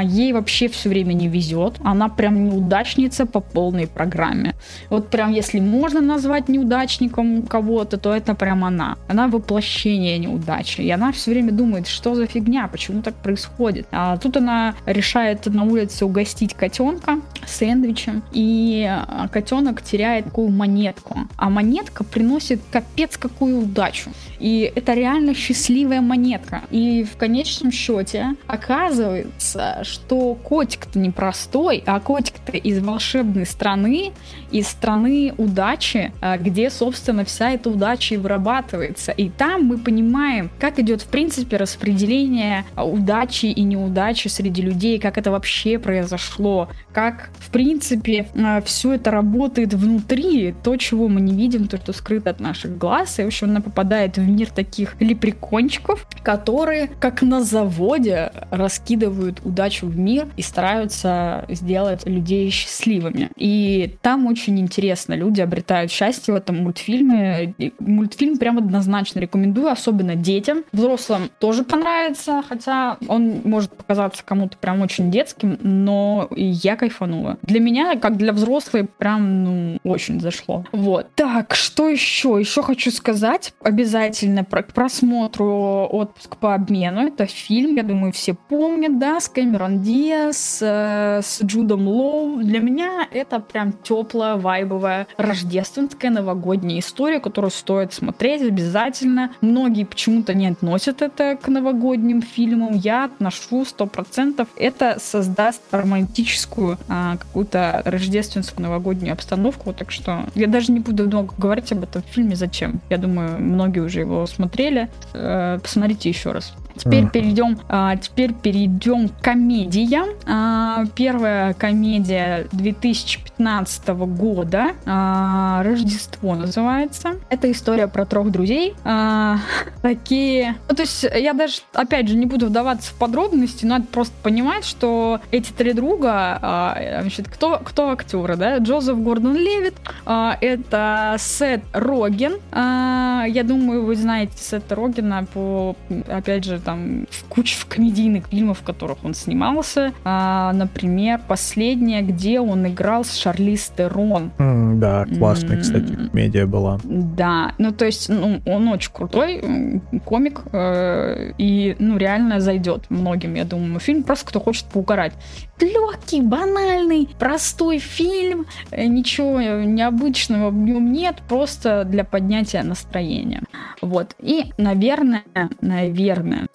ей вообще все время не везет. Она она прям неудачница по полной программе. Вот прям если можно назвать неудачником кого-то, то это прям она. Она воплощение неудачи. И она все время думает, что за фигня, почему так происходит. А тут она решает на улице угостить котенка сэндвичем, и а, котенок теряет такую монетку. А монетка приносит капец какую удачу. И это реально счастливая монетка. И в конечном счете оказывается, что котик-то непростой, а котик-то из волшебной страны, из страны удачи, а, где, собственно, вся эта удача и вырабатывается. И там мы понимаем, как идет, в принципе, распределение удачи и неудачи среди людей, как это вообще произошло, как, в принципе, а, все это работает внутри, то, чего мы не видим, то, что скрыто от наших глаз. И, в общем, она попадает в мир таких лепрекончиков, которые, как на заводе, раскидывают удачу в мир и стараются сделать людей счастливыми. И там очень интересно. Люди обретают счастье в этом мультфильме. Мультфильм прям однозначно рекомендую, особенно детям. Взрослым тоже понравится, хотя он может показаться кому-то прям очень детским, но я кайфанула. Для меня, как для взрослой, прям, ну, очень зашло. Вот. Так, что еще? Еще хочу сказать обязательно про, к просмотру «Отпуск по обмену». Это фильм, я думаю, все помнят, да, с Кэмерон Диас, э, с Джудом Лоу. Для меня это прям теплая, вайбовая, рождественская новогодняя история, которую стоит смотреть обязательно. Многие почему-то не относят это к новогодним фильмам. Я отношу сто процентов. Это создаст романтическую а, какую-то рождественскую новогоднюю обстановку. Так что я даже не буду много говорить об этом фильме. Зачем? Я думаю, многие уже его смотрели. Э, посмотрите еще раз. Теперь mm. перейдем, а, теперь перейдем к комедиям. А, первая комедия 2015 года, а, Рождество называется. Это история про трех друзей. А, (laughs) такие, ну, то есть я даже, опять же, не буду вдаваться в подробности, но надо просто понимать, что эти три друга, а, значит, кто, кто актеры, да? Джозеф Гордон Левит, а, это Сет Роген. А, я думаю, вы знаете Сета Рогена по, опять же, там, в куче комедийных фильмов, в которых он снимался. А, например, последняя, где он играл с Шарли Стерон. Mm, да, классная, mm, кстати, комедия была. Да, ну то есть ну, он очень крутой комик э, и ну реально зайдет многим, я думаю, фильм просто кто хочет поугарать. Легкий, банальный, простой фильм, э, ничего необычного в нем нет, просто для поднятия настроения. Вот. И, наверное, наверное,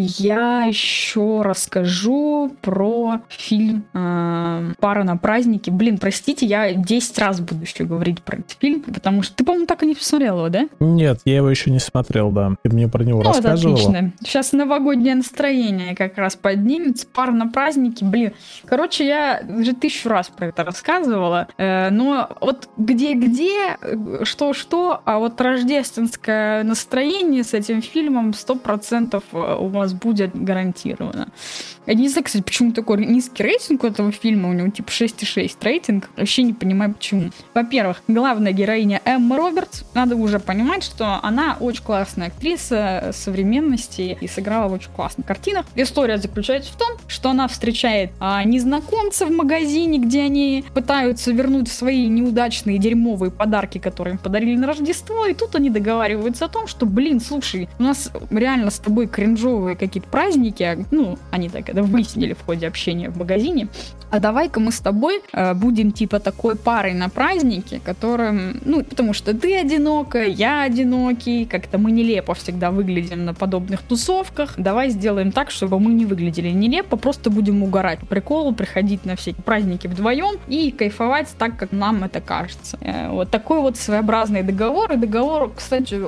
я еще расскажу про фильм э, «Пара на празднике». Блин, простите, я 10 раз буду еще говорить про этот фильм, потому что ты, по-моему, так и не посмотрел его, да? Нет, я его еще не смотрел, да. Ты мне про него ну, рассказывала. Вот отлично. Сейчас новогоднее настроение как раз поднимется. «Пара на празднике», блин. Короче, я уже тысячу раз про это рассказывала, э, но вот где-где, что-что, а вот рождественское настроение с этим фильмом 100% у вас вас будет гарантированно. Я не знаю, кстати, почему такой низкий рейтинг у этого фильма, у него типа 6,6 рейтинг, вообще не понимаю почему. Во-первых, главная героиня Эмма Робертс, надо уже понимать, что она очень классная актриса современности и сыграла в очень классных картинах. История заключается в том, что она встречает а, незнакомца в магазине, где они пытаются вернуть свои неудачные дерьмовые подарки, которые им подарили на Рождество, и тут они договариваются о том, что, блин, слушай, у нас реально с тобой кринжовые какие-то праздники, а, ну, они так выяснили в ходе общения в магазине, а давай-ка мы с тобой э, будем типа такой парой на празднике, которым, ну, потому что ты одинокая, я одинокий, как-то мы нелепо всегда выглядим на подобных тусовках, давай сделаем так, чтобы мы не выглядели нелепо, просто будем угорать по приколу, приходить на все праздники вдвоем и кайфовать так, как нам это кажется. Э, вот такой вот своеобразный договор, и договор, кстати,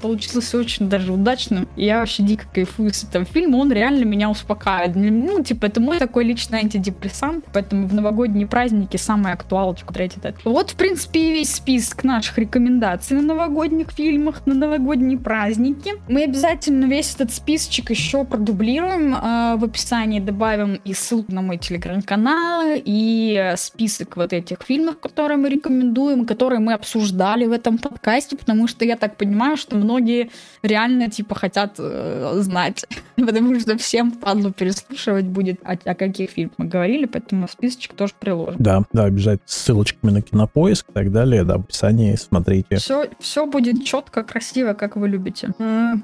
получился очень даже удачным, я вообще дико кайфую с этого фильма, он реально меня успокаивает. Ну, типа, это мой такой личный антидепрессант, поэтому в новогодние праздники самая актуалочка третий этот. Вот, в принципе, и весь список наших рекомендаций на новогодних фильмах, на новогодние праздники. Мы обязательно весь этот списочек еще продублируем, э, в описании добавим и ссылку на мой телеграм-канал, и список вот этих фильмов, которые мы рекомендуем, которые мы обсуждали в этом подкасте, потому что я так понимаю, что многие реально, типа, хотят э, знать, (laughs) потому что всем падлу переслушивать будет, о, о каких фильмах мы говорили, поэтому списочек тоже приложим. Да, да, обязательно ссылочками на кинопоиск и так далее, да, в описании смотрите. Все, все будет четко, красиво, как вы любите.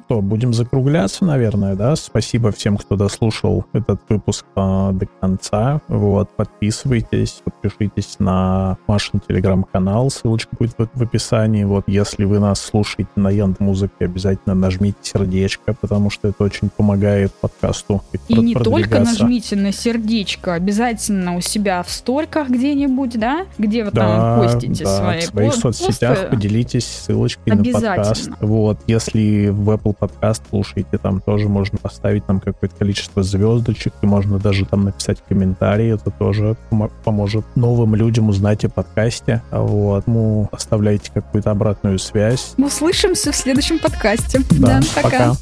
Что, будем закругляться, наверное, да? Спасибо всем, кто дослушал этот выпуск а, до конца. Вот, подписывайтесь, подпишитесь на Машин телеграм-канал, ссылочка будет в, в описании. Вот, если вы нас слушаете на Янд Музыке, обязательно нажмите сердечко, потому что это очень помогает подкасту. И не только нажмите на сердечко, обязательно обязательно у себя в сториках где-нибудь, да, где вы да, там постите да, свои. В своих по- соцсетях посты. поделитесь ссылочкой на подкаст. Вот, если в Apple подкаст слушаете, там тоже можно поставить там какое-то количество звездочек, и можно даже там написать комментарий, это тоже поможет новым людям узнать о подкасте. Вот, ну, оставляйте какую-то обратную связь. Мы услышимся в следующем подкасте. Да, да пока. пока.